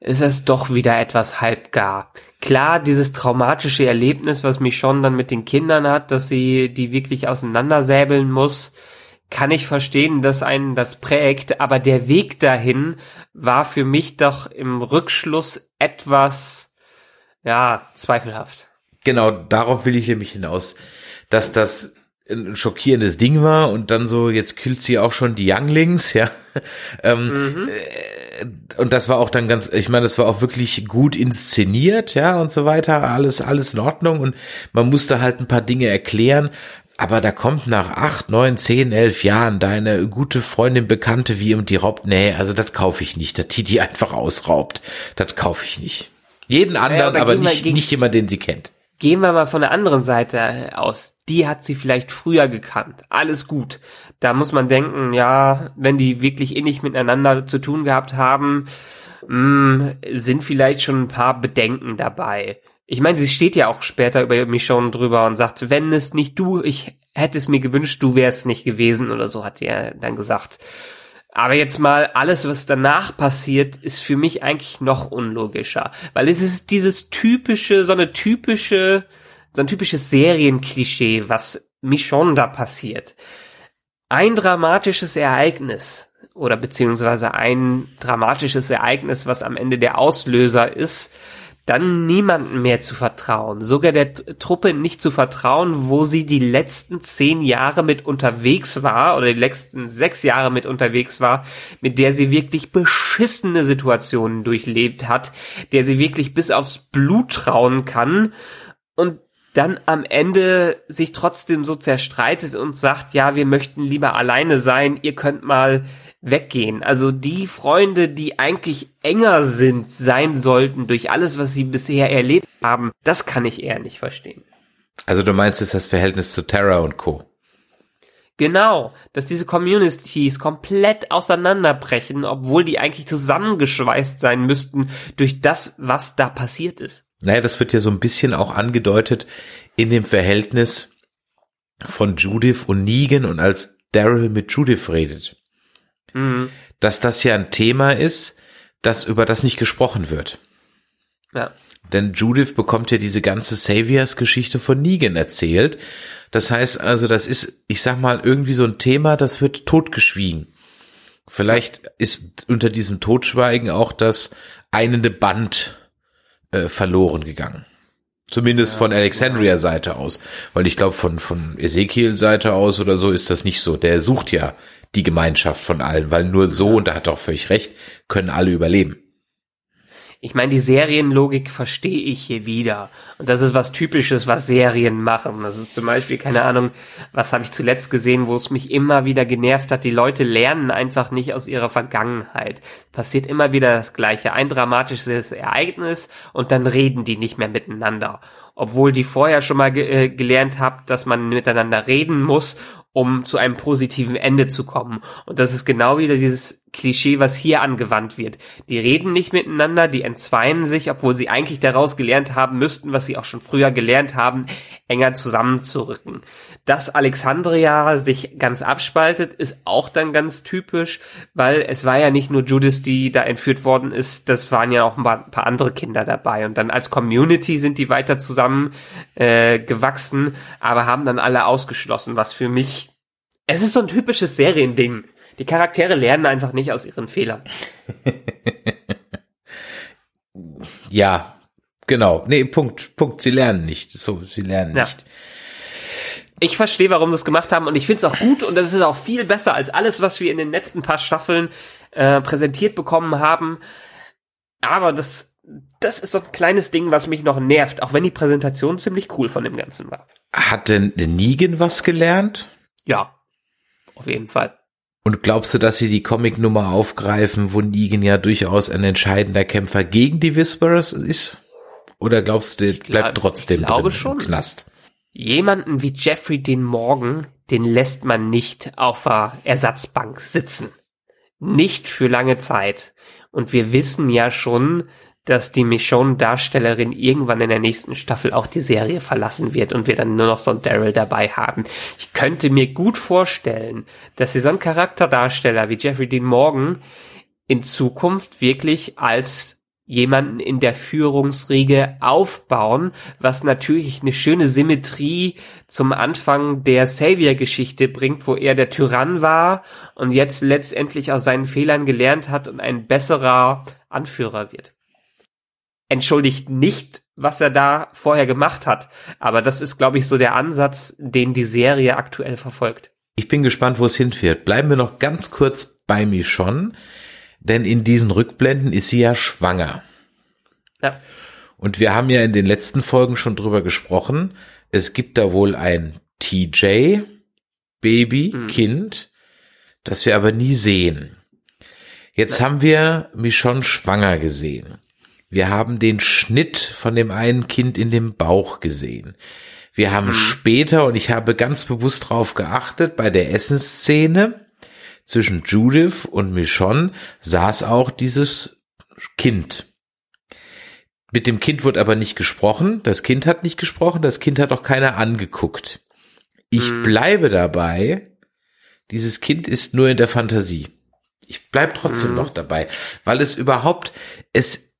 ist es doch wieder etwas halbgar. Klar, dieses traumatische Erlebnis, was mich schon dann mit den Kindern hat, dass sie die wirklich auseinandersäbeln muss, kann ich verstehen, dass einen das prägt, aber der Weg dahin war für mich doch im Rückschluss etwas, ja, zweifelhaft. Genau, darauf will ich nämlich hinaus, dass das ein schockierendes Ding war und dann so, jetzt killt sie auch schon die Younglings, ja. ähm, mhm. Äh, und das war auch dann ganz, ich meine, das war auch wirklich gut inszeniert, ja, und so weiter, alles, alles in Ordnung und man musste halt ein paar Dinge erklären, aber da kommt nach acht, neun, zehn, elf Jahren deine gute Freundin, Bekannte wie und die raubt, nee, also das kaufe ich nicht, dass die die einfach ausraubt, das kaufe ich nicht. Jeden anderen, ja, aber nicht, nicht jemand, den sie kennt. Gehen wir mal von der anderen Seite aus. Die hat sie vielleicht früher gekannt. Alles gut. Da muss man denken, ja, wenn die wirklich innig miteinander zu tun gehabt haben, mh, hm, sind vielleicht schon ein paar Bedenken dabei. Ich meine, sie steht ja auch später über mich schon drüber und sagt, wenn es nicht du, ich hätte es mir gewünscht, du wärst nicht gewesen oder so, hat er dann gesagt. Aber jetzt mal alles, was danach passiert, ist für mich eigentlich noch unlogischer. Weil es ist dieses typische, so eine typische, so ein typisches Serienklischee, was Michonne da passiert. Ein dramatisches Ereignis oder beziehungsweise ein dramatisches Ereignis, was am Ende der Auslöser ist, dann niemandem mehr zu vertrauen, sogar der Truppe nicht zu vertrauen, wo sie die letzten zehn Jahre mit unterwegs war oder die letzten sechs Jahre mit unterwegs war, mit der sie wirklich beschissene Situationen durchlebt hat, der sie wirklich bis aufs Blut trauen kann. Und dann am Ende sich trotzdem so zerstreitet und sagt, ja, wir möchten lieber alleine sein, ihr könnt mal weggehen. Also die Freunde, die eigentlich enger sind, sein sollten durch alles, was sie bisher erlebt haben, das kann ich eher nicht verstehen. Also du meinst, es ist das Verhältnis zu Terra und Co. Genau, dass diese Communities komplett auseinanderbrechen, obwohl die eigentlich zusammengeschweißt sein müssten durch das, was da passiert ist. Naja, das wird ja so ein bisschen auch angedeutet in dem Verhältnis von Judith und Negan und als Daryl mit Judith redet mhm. dass das ja ein Thema ist, das über das nicht gesprochen wird. Ja. Denn Judith bekommt ja diese ganze Saviors-Geschichte von Negan erzählt. Das heißt also, das ist, ich sag mal, irgendwie so ein Thema, das wird totgeschwiegen. Vielleicht ist unter diesem Totschweigen auch das einende Band äh, verloren gegangen. Zumindest ja, von Alexandria Seite aus. Weil ich glaube, von, von Ezekiel Seite aus oder so ist das nicht so. Der sucht ja die Gemeinschaft von allen, weil nur so, und da hat er auch völlig recht, können alle überleben. Ich meine, die Serienlogik verstehe ich hier wieder. Und das ist was Typisches, was Serien machen. Das ist zum Beispiel, keine Ahnung, was habe ich zuletzt gesehen, wo es mich immer wieder genervt hat. Die Leute lernen einfach nicht aus ihrer Vergangenheit. Passiert immer wieder das Gleiche. Ein dramatisches Ereignis und dann reden die nicht mehr miteinander. Obwohl die vorher schon mal ge äh, gelernt habt, dass man miteinander reden muss um zu einem positiven Ende zu kommen. Und das ist genau wieder dieses Klischee, was hier angewandt wird. Die reden nicht miteinander, die entzweien sich, obwohl sie eigentlich daraus gelernt haben müssten, was sie auch schon früher gelernt haben, enger zusammenzurücken. Dass Alexandria sich ganz abspaltet, ist auch dann ganz typisch, weil es war ja nicht nur Judith, die da entführt worden ist, das waren ja auch ein paar, andere Kinder dabei. Und dann als Community sind die weiter zusammen äh, gewachsen, aber haben dann alle ausgeschlossen, was für mich es ist so ein typisches Seriending. Die Charaktere lernen einfach nicht aus ihren Fehlern. ja, genau. Nee, Punkt, Punkt. Sie lernen nicht. So, sie lernen ja. nicht. Ich verstehe, warum sie es gemacht haben und ich finde es auch gut und das ist auch viel besser als alles, was wir in den letzten paar Staffeln äh, präsentiert bekommen haben. Aber das, das ist so ein kleines Ding, was mich noch nervt, auch wenn die Präsentation ziemlich cool von dem Ganzen war. Hat denn Negan was gelernt? Ja, auf jeden Fall. Und glaubst du, dass sie die Comic-Nummer aufgreifen, wo Negan ja durchaus ein entscheidender Kämpfer gegen die Whisperers ist? Oder glaubst du, der bleibt trotzdem ich glaube drin schon. im Knast? Jemanden wie Jeffrey den Morgan, den lässt man nicht auf der Ersatzbank sitzen. Nicht für lange Zeit. Und wir wissen ja schon, dass die Michonne-Darstellerin irgendwann in der nächsten Staffel auch die Serie verlassen wird und wir dann nur noch so einen Daryl dabei haben. Ich könnte mir gut vorstellen, dass sie so einen Charakterdarsteller wie Jeffrey Dean Morgan in Zukunft wirklich als jemanden in der Führungsriege aufbauen, was natürlich eine schöne Symmetrie zum Anfang der Savior-Geschichte bringt, wo er der Tyrann war und jetzt letztendlich aus seinen Fehlern gelernt hat und ein besserer Anführer wird entschuldigt nicht, was er da vorher gemacht hat. Aber das ist, glaube ich, so der Ansatz, den die Serie aktuell verfolgt. Ich bin gespannt, wo es hinführt. Bleiben wir noch ganz kurz bei Michonne, denn in diesen Rückblenden ist sie ja schwanger. Ja. Und wir haben ja in den letzten Folgen schon drüber gesprochen. Es gibt da wohl ein TJ, Baby, mhm. Kind, das wir aber nie sehen. Jetzt ja. haben wir Michonne schwanger gesehen. Wir haben den Schnitt von dem einen Kind in dem Bauch gesehen. Wir haben mhm. später, und ich habe ganz bewusst drauf geachtet, bei der Essensszene zwischen Judith und Michonne saß auch dieses Kind. Mit dem Kind wird aber nicht gesprochen. Das Kind hat nicht gesprochen. Das Kind hat auch keiner angeguckt. Ich mhm. bleibe dabei. Dieses Kind ist nur in der Fantasie. Ich bleib trotzdem mhm. noch dabei, weil es überhaupt, es,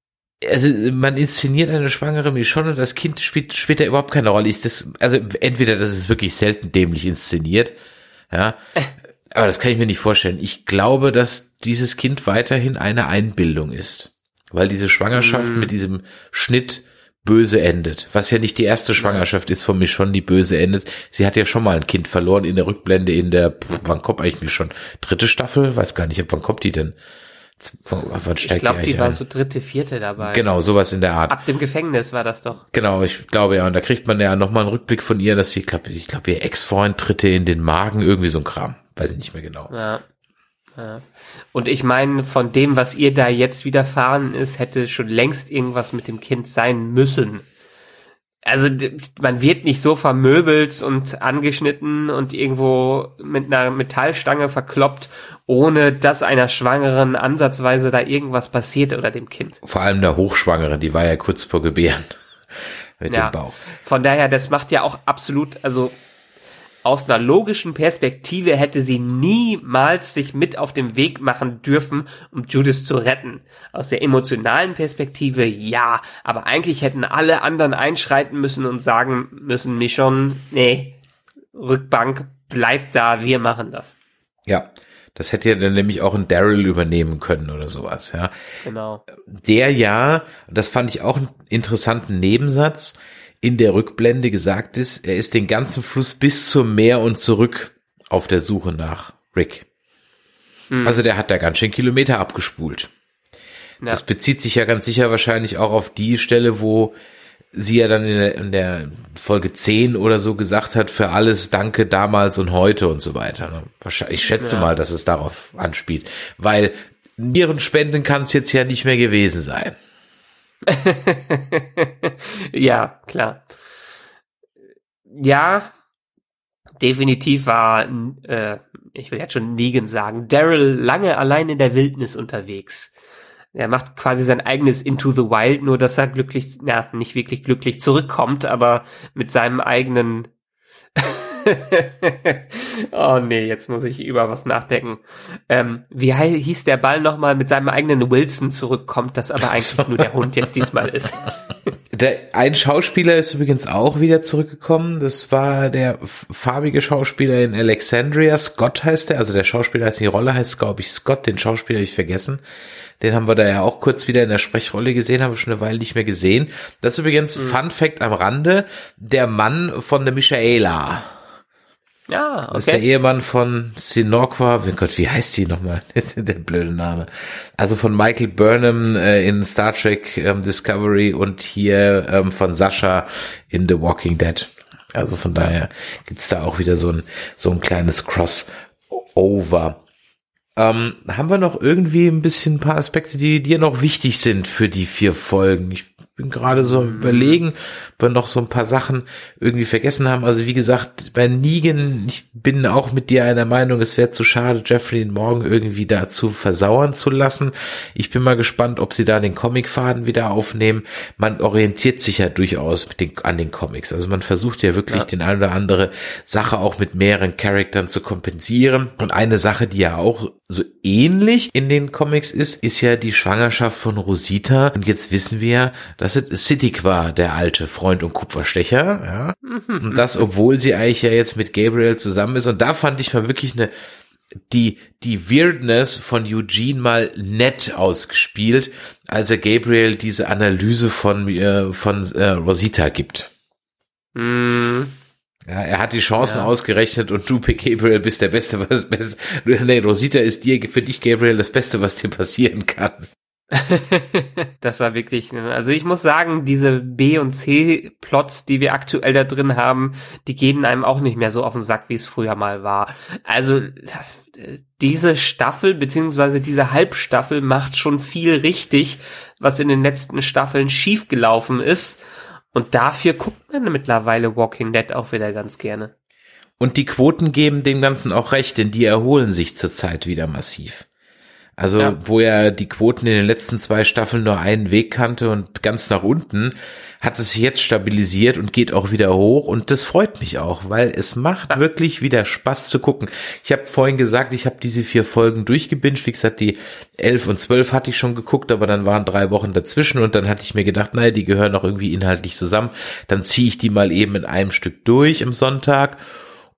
also man inszeniert eine schwangere Michonne und das Kind spielt später überhaupt keine Rolle. Ist das, also entweder das ist wirklich selten dämlich inszeniert, ja, aber das kann ich mir nicht vorstellen. Ich glaube, dass dieses Kind weiterhin eine Einbildung ist, weil diese Schwangerschaft mm. mit diesem Schnitt böse endet, was ja nicht die erste Schwangerschaft ist von Michonne, die böse endet. Sie hat ja schon mal ein Kind verloren in der Rückblende in der, wann kommt eigentlich Michonne? Dritte Staffel? Weiß gar nicht, wann kommt die denn? Steigt ich glaube, die, die war ein? so dritte, vierte dabei. Genau, sowas in der Art. Ab dem Gefängnis war das doch. Genau, ich glaube ja. Und da kriegt man ja nochmal einen Rückblick von ihr, dass sie, ich glaube, ich glaube, ihr Ex-Freund tritte in den Magen, irgendwie so ein Kram. Weiß ich nicht mehr genau. Ja. ja. Und ich meine, von dem, was ihr da jetzt widerfahren ist, hätte schon längst irgendwas mit dem Kind sein müssen also man wird nicht so vermöbelt und angeschnitten und irgendwo mit einer Metallstange verkloppt, ohne dass einer Schwangeren ansatzweise da irgendwas passiert oder dem Kind. Vor allem der Hochschwangere, die war ja kurz vor Gebären mit ja, dem Bauch. Von daher, das macht ja auch absolut, also aus einer logischen Perspektive hätte sie niemals sich mit auf den Weg machen dürfen, um Judith zu retten. Aus der emotionalen Perspektive ja, aber eigentlich hätten alle anderen einschreiten müssen und sagen müssen, Michon, nee, Rückbank, bleibt da, wir machen das. Ja. Das hätte ja dann nämlich auch ein Daryl übernehmen können oder sowas, ja. Genau. Der ja, das fand ich auch einen interessanten Nebensatz, in der Rückblende gesagt ist, er ist den ganzen Fluss bis zum Meer und zurück auf der Suche nach Rick. Hm. Also der hat da ganz schön Kilometer abgespult. Ja. Das bezieht sich ja ganz sicher wahrscheinlich auch auf die Stelle, wo sie ja dann in der, in der Folge 10 oder so gesagt hat, für alles danke damals und heute und so weiter. ne? Wahrscheinlich- Ich schätze Ja. mal, dass es darauf anspielt, weil Nierenspenden kann es jetzt ja nicht mehr gewesen sein. ja, klar. Ja, definitiv war, äh, ich will jetzt schon Negan sagen, Daryl lange allein in der Wildnis unterwegs. Er macht quasi sein eigenes Into the Wild, nur dass er glücklich, na, nicht wirklich glücklich zurückkommt, aber mit seinem eigenen oh nee, jetzt muss ich über was nachdenken. Ähm, wie hieß der Ball nochmal mit seinem eigenen Wilson zurückkommt, das aber eigentlich nur der Hund jetzt diesmal ist. Der, ein Schauspieler ist übrigens auch wieder zurückgekommen. Das war der farbige Schauspieler in Alexandria. Scott heißt er. Also der Schauspieler heißt die Rolle heißt, glaube ich, Scott. Den Schauspieler habe ich vergessen. Den haben wir da ja auch kurz wieder in der Sprechrolle gesehen, haben wir schon eine Weile nicht mehr gesehen. Das ist übrigens Fun Fact am Rande. Der Mann von der Michaela. Ja, Das ist der okay. Ehemann von Sinokwa. Mein Gott, wie heißt die nochmal? Das ist der blöde Name. Also von Michael Burnham äh, in Star Trek ähm, Discovery und hier ähm, von Sascha in The Walking Dead. Also von daher gibt's da auch wieder so ein, so ein kleines Crossover. Ähm, haben wir noch irgendwie ein bisschen ein paar Aspekte, die dir noch wichtig sind für die vier Folgen? Ich bin gerade so am überlegen, ob wir noch so ein paar Sachen irgendwie vergessen haben. Also wie gesagt, bei Negan, ich bin auch mit dir einer Meinung, es wäre zu schade, Jeffrey Morgan irgendwie dazu versauern zu lassen. Ich bin mal gespannt, ob sie da den Comicfaden wieder aufnehmen. Man orientiert sich ja durchaus den, an den Comics. Also man versucht ja wirklich Ja. den eine oder andere Sache auch mit mehreren Charaktern zu kompensieren. Und eine Sache, die ja auch so ähnlich in den Comics ist, ist ja die Schwangerschaft von Rosita. Und jetzt wissen wir, dass es Siddiq war, der alte Freund und Kupferstecher. Ja. Und das, obwohl sie eigentlich ja jetzt mit Gabriel zusammen ist. Und da fand ich mal wirklich eine die, die Weirdness von Eugene mal nett ausgespielt, als er Gabriel diese Analyse von, äh, von äh, Rosita gibt. Mm, Ja, er hat die Chancen Ja. ausgerechnet und du, Gabriel, bist der Beste, was das Beste. Nee, Rosita ist dir, für dich, Gabriel, das Beste, was dir passieren kann. das war wirklich, ne, also ich muss sagen, diese B- und C-Plots, die wir aktuell da drin haben, die gehen einem auch nicht mehr so auf den Sack, wie es früher mal war. Also diese Staffel, beziehungsweise diese Halbstaffel macht schon viel richtig, was in den letzten Staffeln schiefgelaufen ist. Und dafür guckt man mittlerweile Walking Dead auch wieder ganz gerne. Und die Quoten geben dem Ganzen auch recht, denn die erholen sich zurzeit wieder massiv. Also, Ja. wo ja die Quoten in den letzten zwei Staffeln nur einen Weg kannte und ganz nach unten, hat es sich jetzt stabilisiert und geht auch wieder hoch und das freut mich auch, weil es macht wirklich wieder Spaß zu gucken. Ich habe vorhin gesagt, ich habe diese vier Folgen durchgebinged. Wie gesagt, die elf und zwölf hatte ich schon geguckt, aber dann waren drei Wochen dazwischen und dann hatte ich mir gedacht, naja, die gehören auch irgendwie inhaltlich zusammen. Dann ziehe ich die mal eben in einem Stück durch am Sonntag.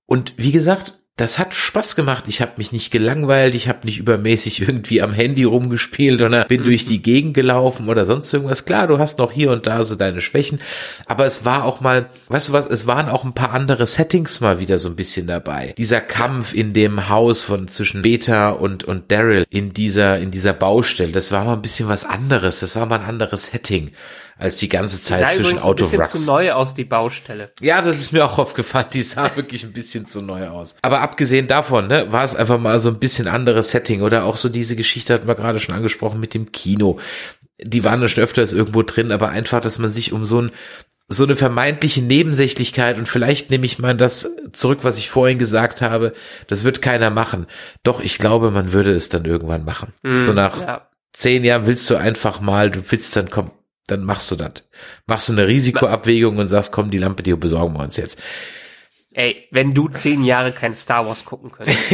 Und wie gesagt, das hat Spaß gemacht. Ich habe mich nicht gelangweilt, ich habe nicht übermäßig irgendwie am Handy rumgespielt oder bin durch die Gegend gelaufen oder sonst irgendwas. Klar, du hast noch hier und da so deine Schwächen, aber es war auch mal, weißt du was, es waren auch ein paar andere Settings mal wieder so ein bisschen dabei. Dieser Kampf in dem Haus von zwischen Beta und und Daryl in dieser in dieser Baustelle, das war mal ein bisschen was anderes, das war mal ein anderes Setting als die ganze Zeit Sah zwischen übrigens ein bisschen Autowracks. zu neu aus, die Baustelle. Ja, das ist mir auch aufgefallen. Die sah wirklich ein bisschen zu neu aus. Aber abgesehen davon, ne, war es einfach mal so ein bisschen anderes Setting oder auch so diese Geschichte hatten wir gerade schon angesprochen mit dem Kino. Die waren schon öfters irgendwo drin, aber einfach, dass man sich um so ein so eine vermeintliche Nebensächlichkeit und vielleicht nehme ich mal das zurück, was ich vorhin gesagt habe, das wird keiner machen. Doch ich glaube, man würde es dann irgendwann machen. so nach Ja. zehn Jahren willst du einfach mal, du willst dann, komm, dann machst du das. Machst du eine Risikoabwägung und sagst, komm, die Lampe, die besorgen wir uns jetzt. Ey, wenn du zehn Jahre kein Star Wars gucken könntest.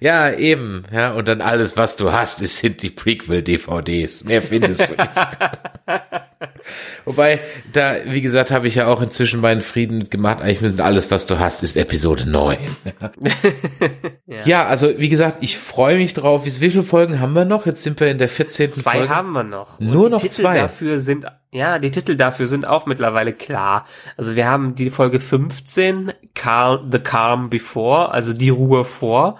Ja, eben, ja, und dann alles, was du hast, ist, sind die Prequel-DVDs. Mehr findest du nicht. Wobei, da, wie gesagt, habe ich ja auch inzwischen meinen Frieden gemacht. Eigentlich müssen alles, was du hast, ist Episode 9. ja. also, wie gesagt, ich freue mich drauf. Wie viele Folgen haben wir noch? Jetzt sind wir in der 14. Zwei Folge. haben wir noch. Nur die noch Titel zwei. dafür sind, ja, die Titel dafür sind auch mittlerweile klar. Also wir haben die Folge 15, Cal The Calm Before, also die Ruhe vor.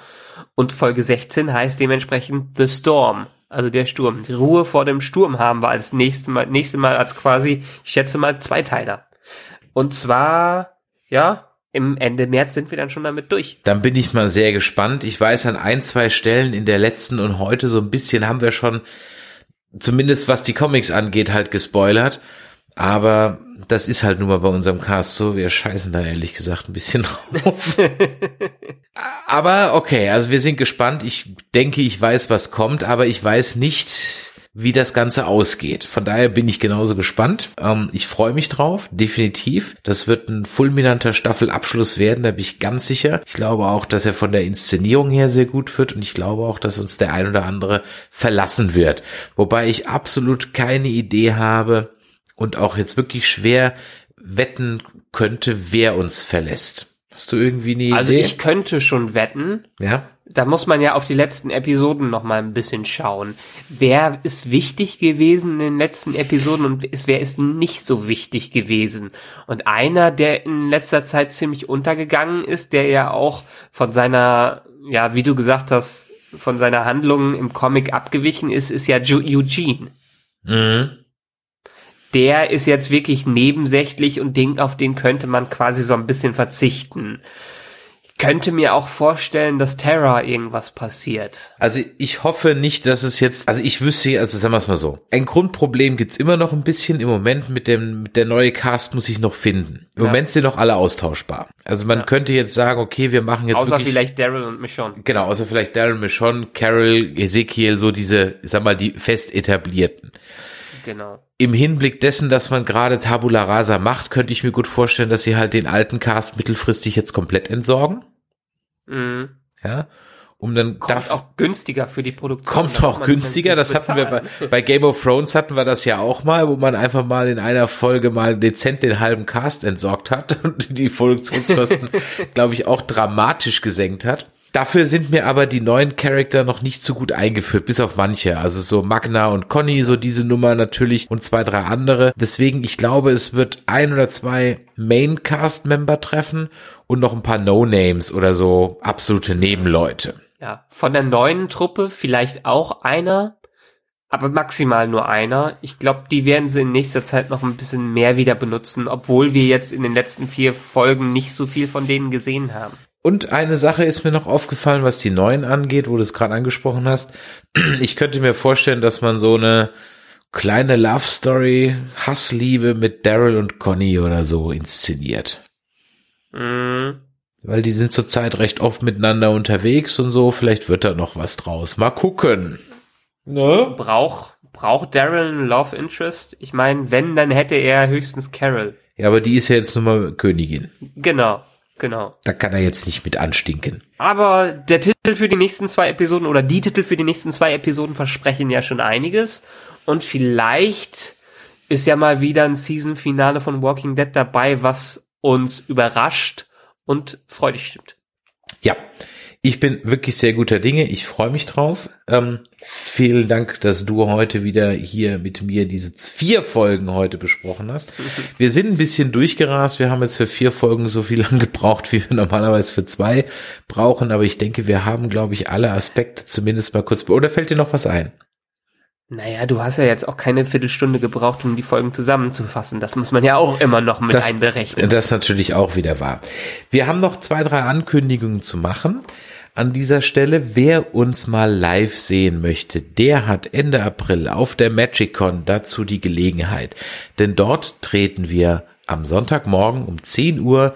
Und Folge 16 heißt dementsprechend The Storm, also der Sturm. Die Ruhe vor dem Sturm haben wir als nächste Mal, nächste Mal als quasi, ich schätze mal, Zweiteiler. Und zwar, ja, im Ende März sind wir dann schon damit durch. Dann bin ich mal sehr gespannt. Ich weiß an ein, zwei Stellen in der letzten und heute so ein bisschen haben wir schon, zumindest was die Comics angeht, halt gespoilert. Aber das ist halt nun mal bei unserem Cast so. Wir scheißen da ehrlich gesagt ein bisschen drauf. aber okay, also wir sind gespannt. Ich denke, ich weiß, was kommt, aber ich weiß nicht, wie das Ganze ausgeht. Von daher bin ich genauso gespannt. Ähm, ich freue mich drauf, definitiv. Das wird ein fulminanter Staffelabschluss werden, da bin ich ganz sicher. Ich glaube auch, dass er von der Inszenierung her sehr gut wird und ich glaube auch, dass uns der ein oder andere verlassen wird. Wobei ich absolut keine Idee habe und auch jetzt wirklich schwer wetten könnte, wer uns verlässt. Hast du irgendwie eine Idee? Also ich könnte schon wetten. Ja da muss man ja auf die letzten Episoden noch mal ein bisschen schauen. Wer ist wichtig gewesen in den letzten Episoden und wer ist nicht so wichtig gewesen? Und einer, der in letzter Zeit ziemlich untergegangen ist, der ja auch von seiner, ja, wie du gesagt hast, von seiner Handlung im Comic abgewichen ist, ist ja Eugene. Mhm. Der ist jetzt wirklich nebensächlich und Ding, auf den könnte man quasi so ein bisschen verzichten könnte mir auch vorstellen, dass Terra irgendwas passiert. Also ich hoffe nicht, dass es jetzt, also ich wüsste, also sagen wir es mal so, ein Grundproblem gibt's immer noch ein bisschen im Moment mit dem, mit der neue Cast muss ich noch finden. Im ja. Moment sind noch alle austauschbar. Also man ja. könnte jetzt sagen, okay, wir machen jetzt Außer wirklich, vielleicht Daryl und Michonne. Genau, außer vielleicht Daryl, Michonne, Carol, Ezekiel, so diese, ich sag mal, die fest etablierten. Genau. Im Hinblick dessen, dass man gerade Tabula Rasa macht, könnte ich mir gut vorstellen, dass sie halt den alten Cast mittelfristig jetzt komplett entsorgen. Mhm. Ja. Um dann kommt darf, auch günstiger für die Produktion. Kommt auch günstiger. Das hatten wir bei, bei Game of Thrones hatten wir das ja auch mal, wo man einfach mal in einer Folge mal dezent den halben Cast entsorgt hat und die Produktionskosten, glaube ich, auch dramatisch gesenkt hat. Dafür sind mir aber die neuen Charakter noch nicht so gut eingeführt, bis auf manche. Also so Magna und Conny, so diese Nummer natürlich und zwei, drei andere. Deswegen, ich glaube, es wird ein oder zwei Main-Cast-Member treffen und noch ein paar No-Names oder so absolute Nebenleute. Ja, von der neuen Truppe vielleicht auch einer, aber maximal nur einer. Ich glaube, die werden sie in nächster Zeit noch ein bisschen mehr wieder benutzen, obwohl wir jetzt in den letzten vier Folgen nicht so viel von denen gesehen haben. Und eine Sache ist mir noch aufgefallen, was die neuen angeht, wo du es gerade angesprochen hast. Ich könnte mir vorstellen, dass man so eine kleine Love Story, Hassliebe mit Daryl und Conny oder so inszeniert. Mhm. Weil die sind zurzeit recht oft miteinander unterwegs und so. Vielleicht wird da noch was draus. Mal gucken. Ne? Braucht braucht Daryl ein Love Interest? Ich meine, wenn, dann hätte er höchstens Carol. Ja, aber die ist ja jetzt nun mal Königin. Genau. Genau. Da kann er jetzt nicht mit anstinken. Aber der Titel für die nächsten zwei Episoden oder die Titel für die nächsten zwei Episoden versprechen ja schon einiges. Und vielleicht ist ja mal wieder ein Season-Finale von Walking Dead dabei, was uns überrascht und freudig stimmt. Ja, ich bin wirklich sehr guter Dinge. Ich freue mich drauf. Ähm, vielen Dank, dass du heute wieder hier mit mir diese vier Folgen heute besprochen hast. Wir sind ein bisschen durchgerast. Wir haben jetzt für vier Folgen so viel lang gebraucht, wie wir normalerweise für zwei brauchen. Aber ich denke, wir haben, glaube ich, alle Aspekte zumindest mal kurz. Oder fällt dir noch was ein? Naja, du hast ja jetzt auch keine Viertelstunde gebraucht, um die Folgen zusammenzufassen. Das muss man ja auch immer noch mit das, einberechnen. Das natürlich auch wieder wahr. Wir haben noch zwei, drei Ankündigungen zu machen an dieser Stelle, wer uns mal live sehen möchte, der hat Ende April auf der MagicCon dazu die Gelegenheit. Denn dort treten wir am Sonntagmorgen um 10 Uhr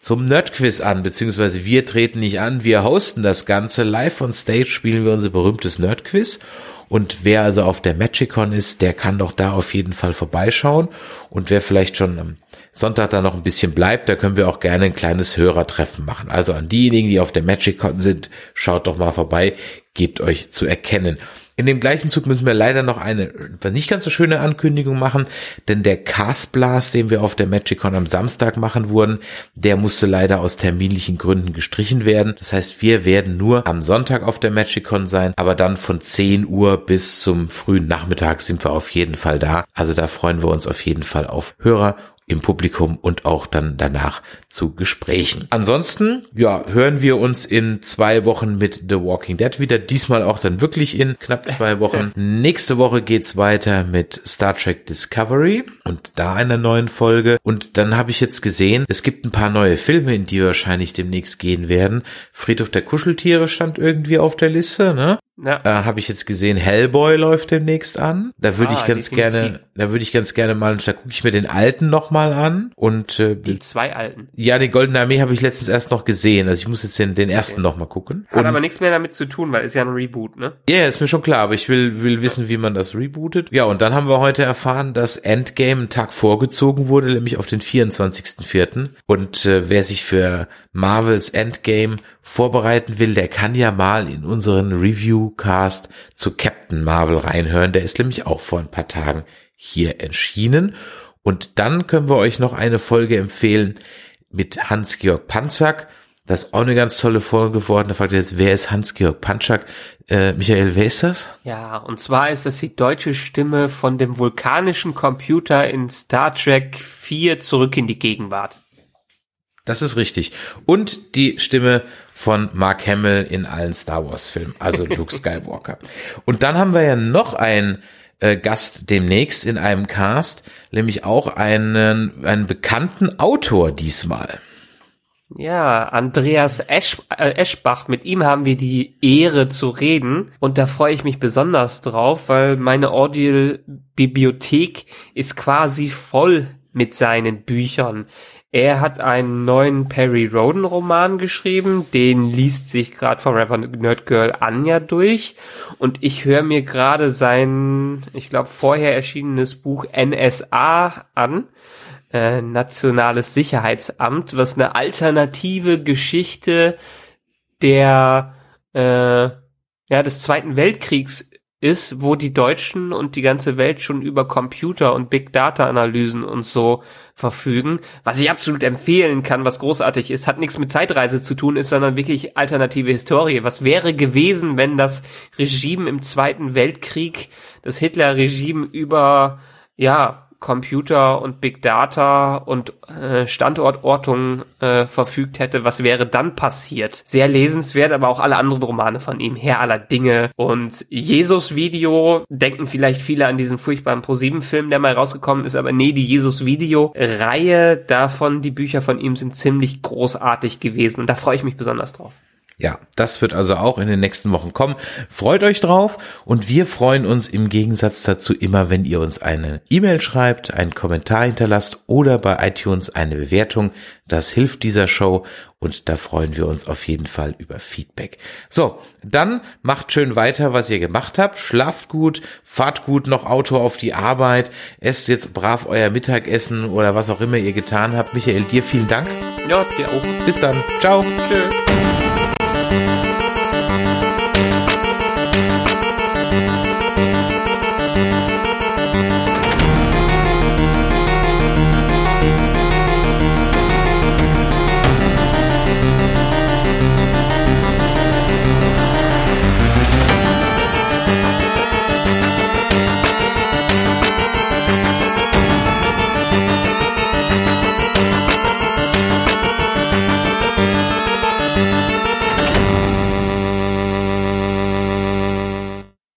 zum Nerdquiz an, beziehungsweise wir treten nicht an, wir hosten das Ganze. Live on Stage spielen wir unser berühmtes Nerdquiz. Und wer also auf der MagicCon ist, der kann doch da auf jeden Fall vorbeischauen. Und wer vielleicht schon am Sonntag da noch ein bisschen bleibt, da können wir auch gerne ein kleines Hörertreffen machen. Also an diejenigen, die auf der MagicCon sind, schaut doch mal vorbei, gebt euch zu erkennen. In dem gleichen Zug müssen wir leider noch eine nicht ganz so schöne Ankündigung machen, denn der Cast Blast, den wir auf der MagicCon am Samstag machen wurden, der musste leider aus terminlichen Gründen gestrichen werden. Das heißt, wir werden nur am Sonntag auf der MagicCon sein, aber dann von 10 Uhr bis zum frühen Nachmittag sind wir auf jeden Fall da. Also da freuen wir uns auf jeden Fall auf Hörer im Publikum und auch dann danach zu Gesprächen. Ansonsten, ja, hören wir uns in zwei Wochen mit The Walking Dead wieder. Diesmal auch dann wirklich in knapp zwei Wochen. Nächste Woche geht's weiter mit Star Trek Discovery und da einer neuen Folge. Und dann habe ich jetzt gesehen, es gibt ein paar neue Filme, in die wahrscheinlich demnächst gehen werden. Friedhof der Kuscheltiere stand irgendwie auf der Liste, ne? Ja. Äh, habe ich jetzt gesehen, Hellboy läuft demnächst an. Da würde ah, ich ganz definitiv. gerne, da würde ich ganz gerne mal, da gucke ich mir den alten nochmal an und äh, die zwei alten. Ja, die Goldene Armee habe ich letztens erst noch gesehen. Also ich muss jetzt den, den ersten okay. nochmal gucken. Hat und, aber nichts mehr damit zu tun, weil ist ja ein Reboot, ne? Ja, yeah, ist mir schon klar, aber ich will, will wissen, wie man das rebootet. Ja, und dann haben wir heute erfahren, dass Endgame einen Tag vorgezogen wurde, nämlich auf den 24.04. Und äh, wer sich für Marvels Endgame vorbereiten will, der kann ja mal in unseren Review-Cast zu Captain Marvel reinhören. Der ist nämlich auch vor ein paar Tagen hier erschienen. Und dann können wir euch noch eine Folge empfehlen mit Hans-Georg Panzak. Das ist auch eine ganz tolle Folge geworden. Da fragt ihr jetzt, wer ist Hans-Georg Panczak? Äh, Michael, wer ist das? Ja, und zwar ist das die deutsche Stimme von dem vulkanischen Computer in Star Trek 4 zurück in die Gegenwart. Das ist richtig. Und die Stimme von Mark Hamill in allen Star Wars Filmen, also Luke Skywalker. Und dann haben wir ja noch einen äh, Gast demnächst in einem Cast, nämlich auch einen, einen bekannten Autor diesmal. Ja, Andreas Esch, äh, Eschbach, mit ihm haben wir die Ehre zu reden und da freue ich mich besonders drauf, weil meine Audio-Bibliothek ist quasi voll mit seinen Büchern. Er hat einen neuen Perry Roden Roman geschrieben, den liest sich gerade Forever Nerd Girl Anja durch. Und ich höre mir gerade sein, ich glaube vorher erschienenes Buch NSA an, äh, Nationales Sicherheitsamt, was eine alternative Geschichte der äh, ja des Zweiten Weltkriegs ist, wo die Deutschen und die ganze Welt schon über Computer und Big Data Analysen und so verfügen, was ich absolut empfehlen kann, was großartig ist, hat nichts mit Zeitreise zu tun ist, sondern wirklich alternative Historie. Was wäre gewesen, wenn das Regime im Zweiten Weltkrieg, das Hitler-Regime über, ja, Computer und Big Data und äh, Standortortung äh, verfügt hätte, was wäre dann passiert? Sehr lesenswert, aber auch alle anderen Romane von ihm, Herr aller Dinge und Jesus-Video, denken vielleicht viele an diesen furchtbaren Pro-7-Film, der mal rausgekommen ist, aber nee, die Jesus-Video-Reihe davon, die Bücher von ihm sind ziemlich großartig gewesen und da freue ich mich besonders drauf. Ja, das wird also auch in den nächsten Wochen kommen. Freut euch drauf und wir freuen uns im Gegensatz dazu immer, wenn ihr uns eine E-Mail schreibt, einen Kommentar hinterlasst oder bei iTunes eine Bewertung. Das hilft dieser Show und da freuen wir uns auf jeden Fall über Feedback. So, dann macht schön weiter, was ihr gemacht habt. Schlaft gut, fahrt gut noch Auto auf die Arbeit, esst jetzt brav euer Mittagessen oder was auch immer ihr getan habt. Michael, dir vielen Dank. Ja, dir auch. Bis dann. Ciao. Tschüss.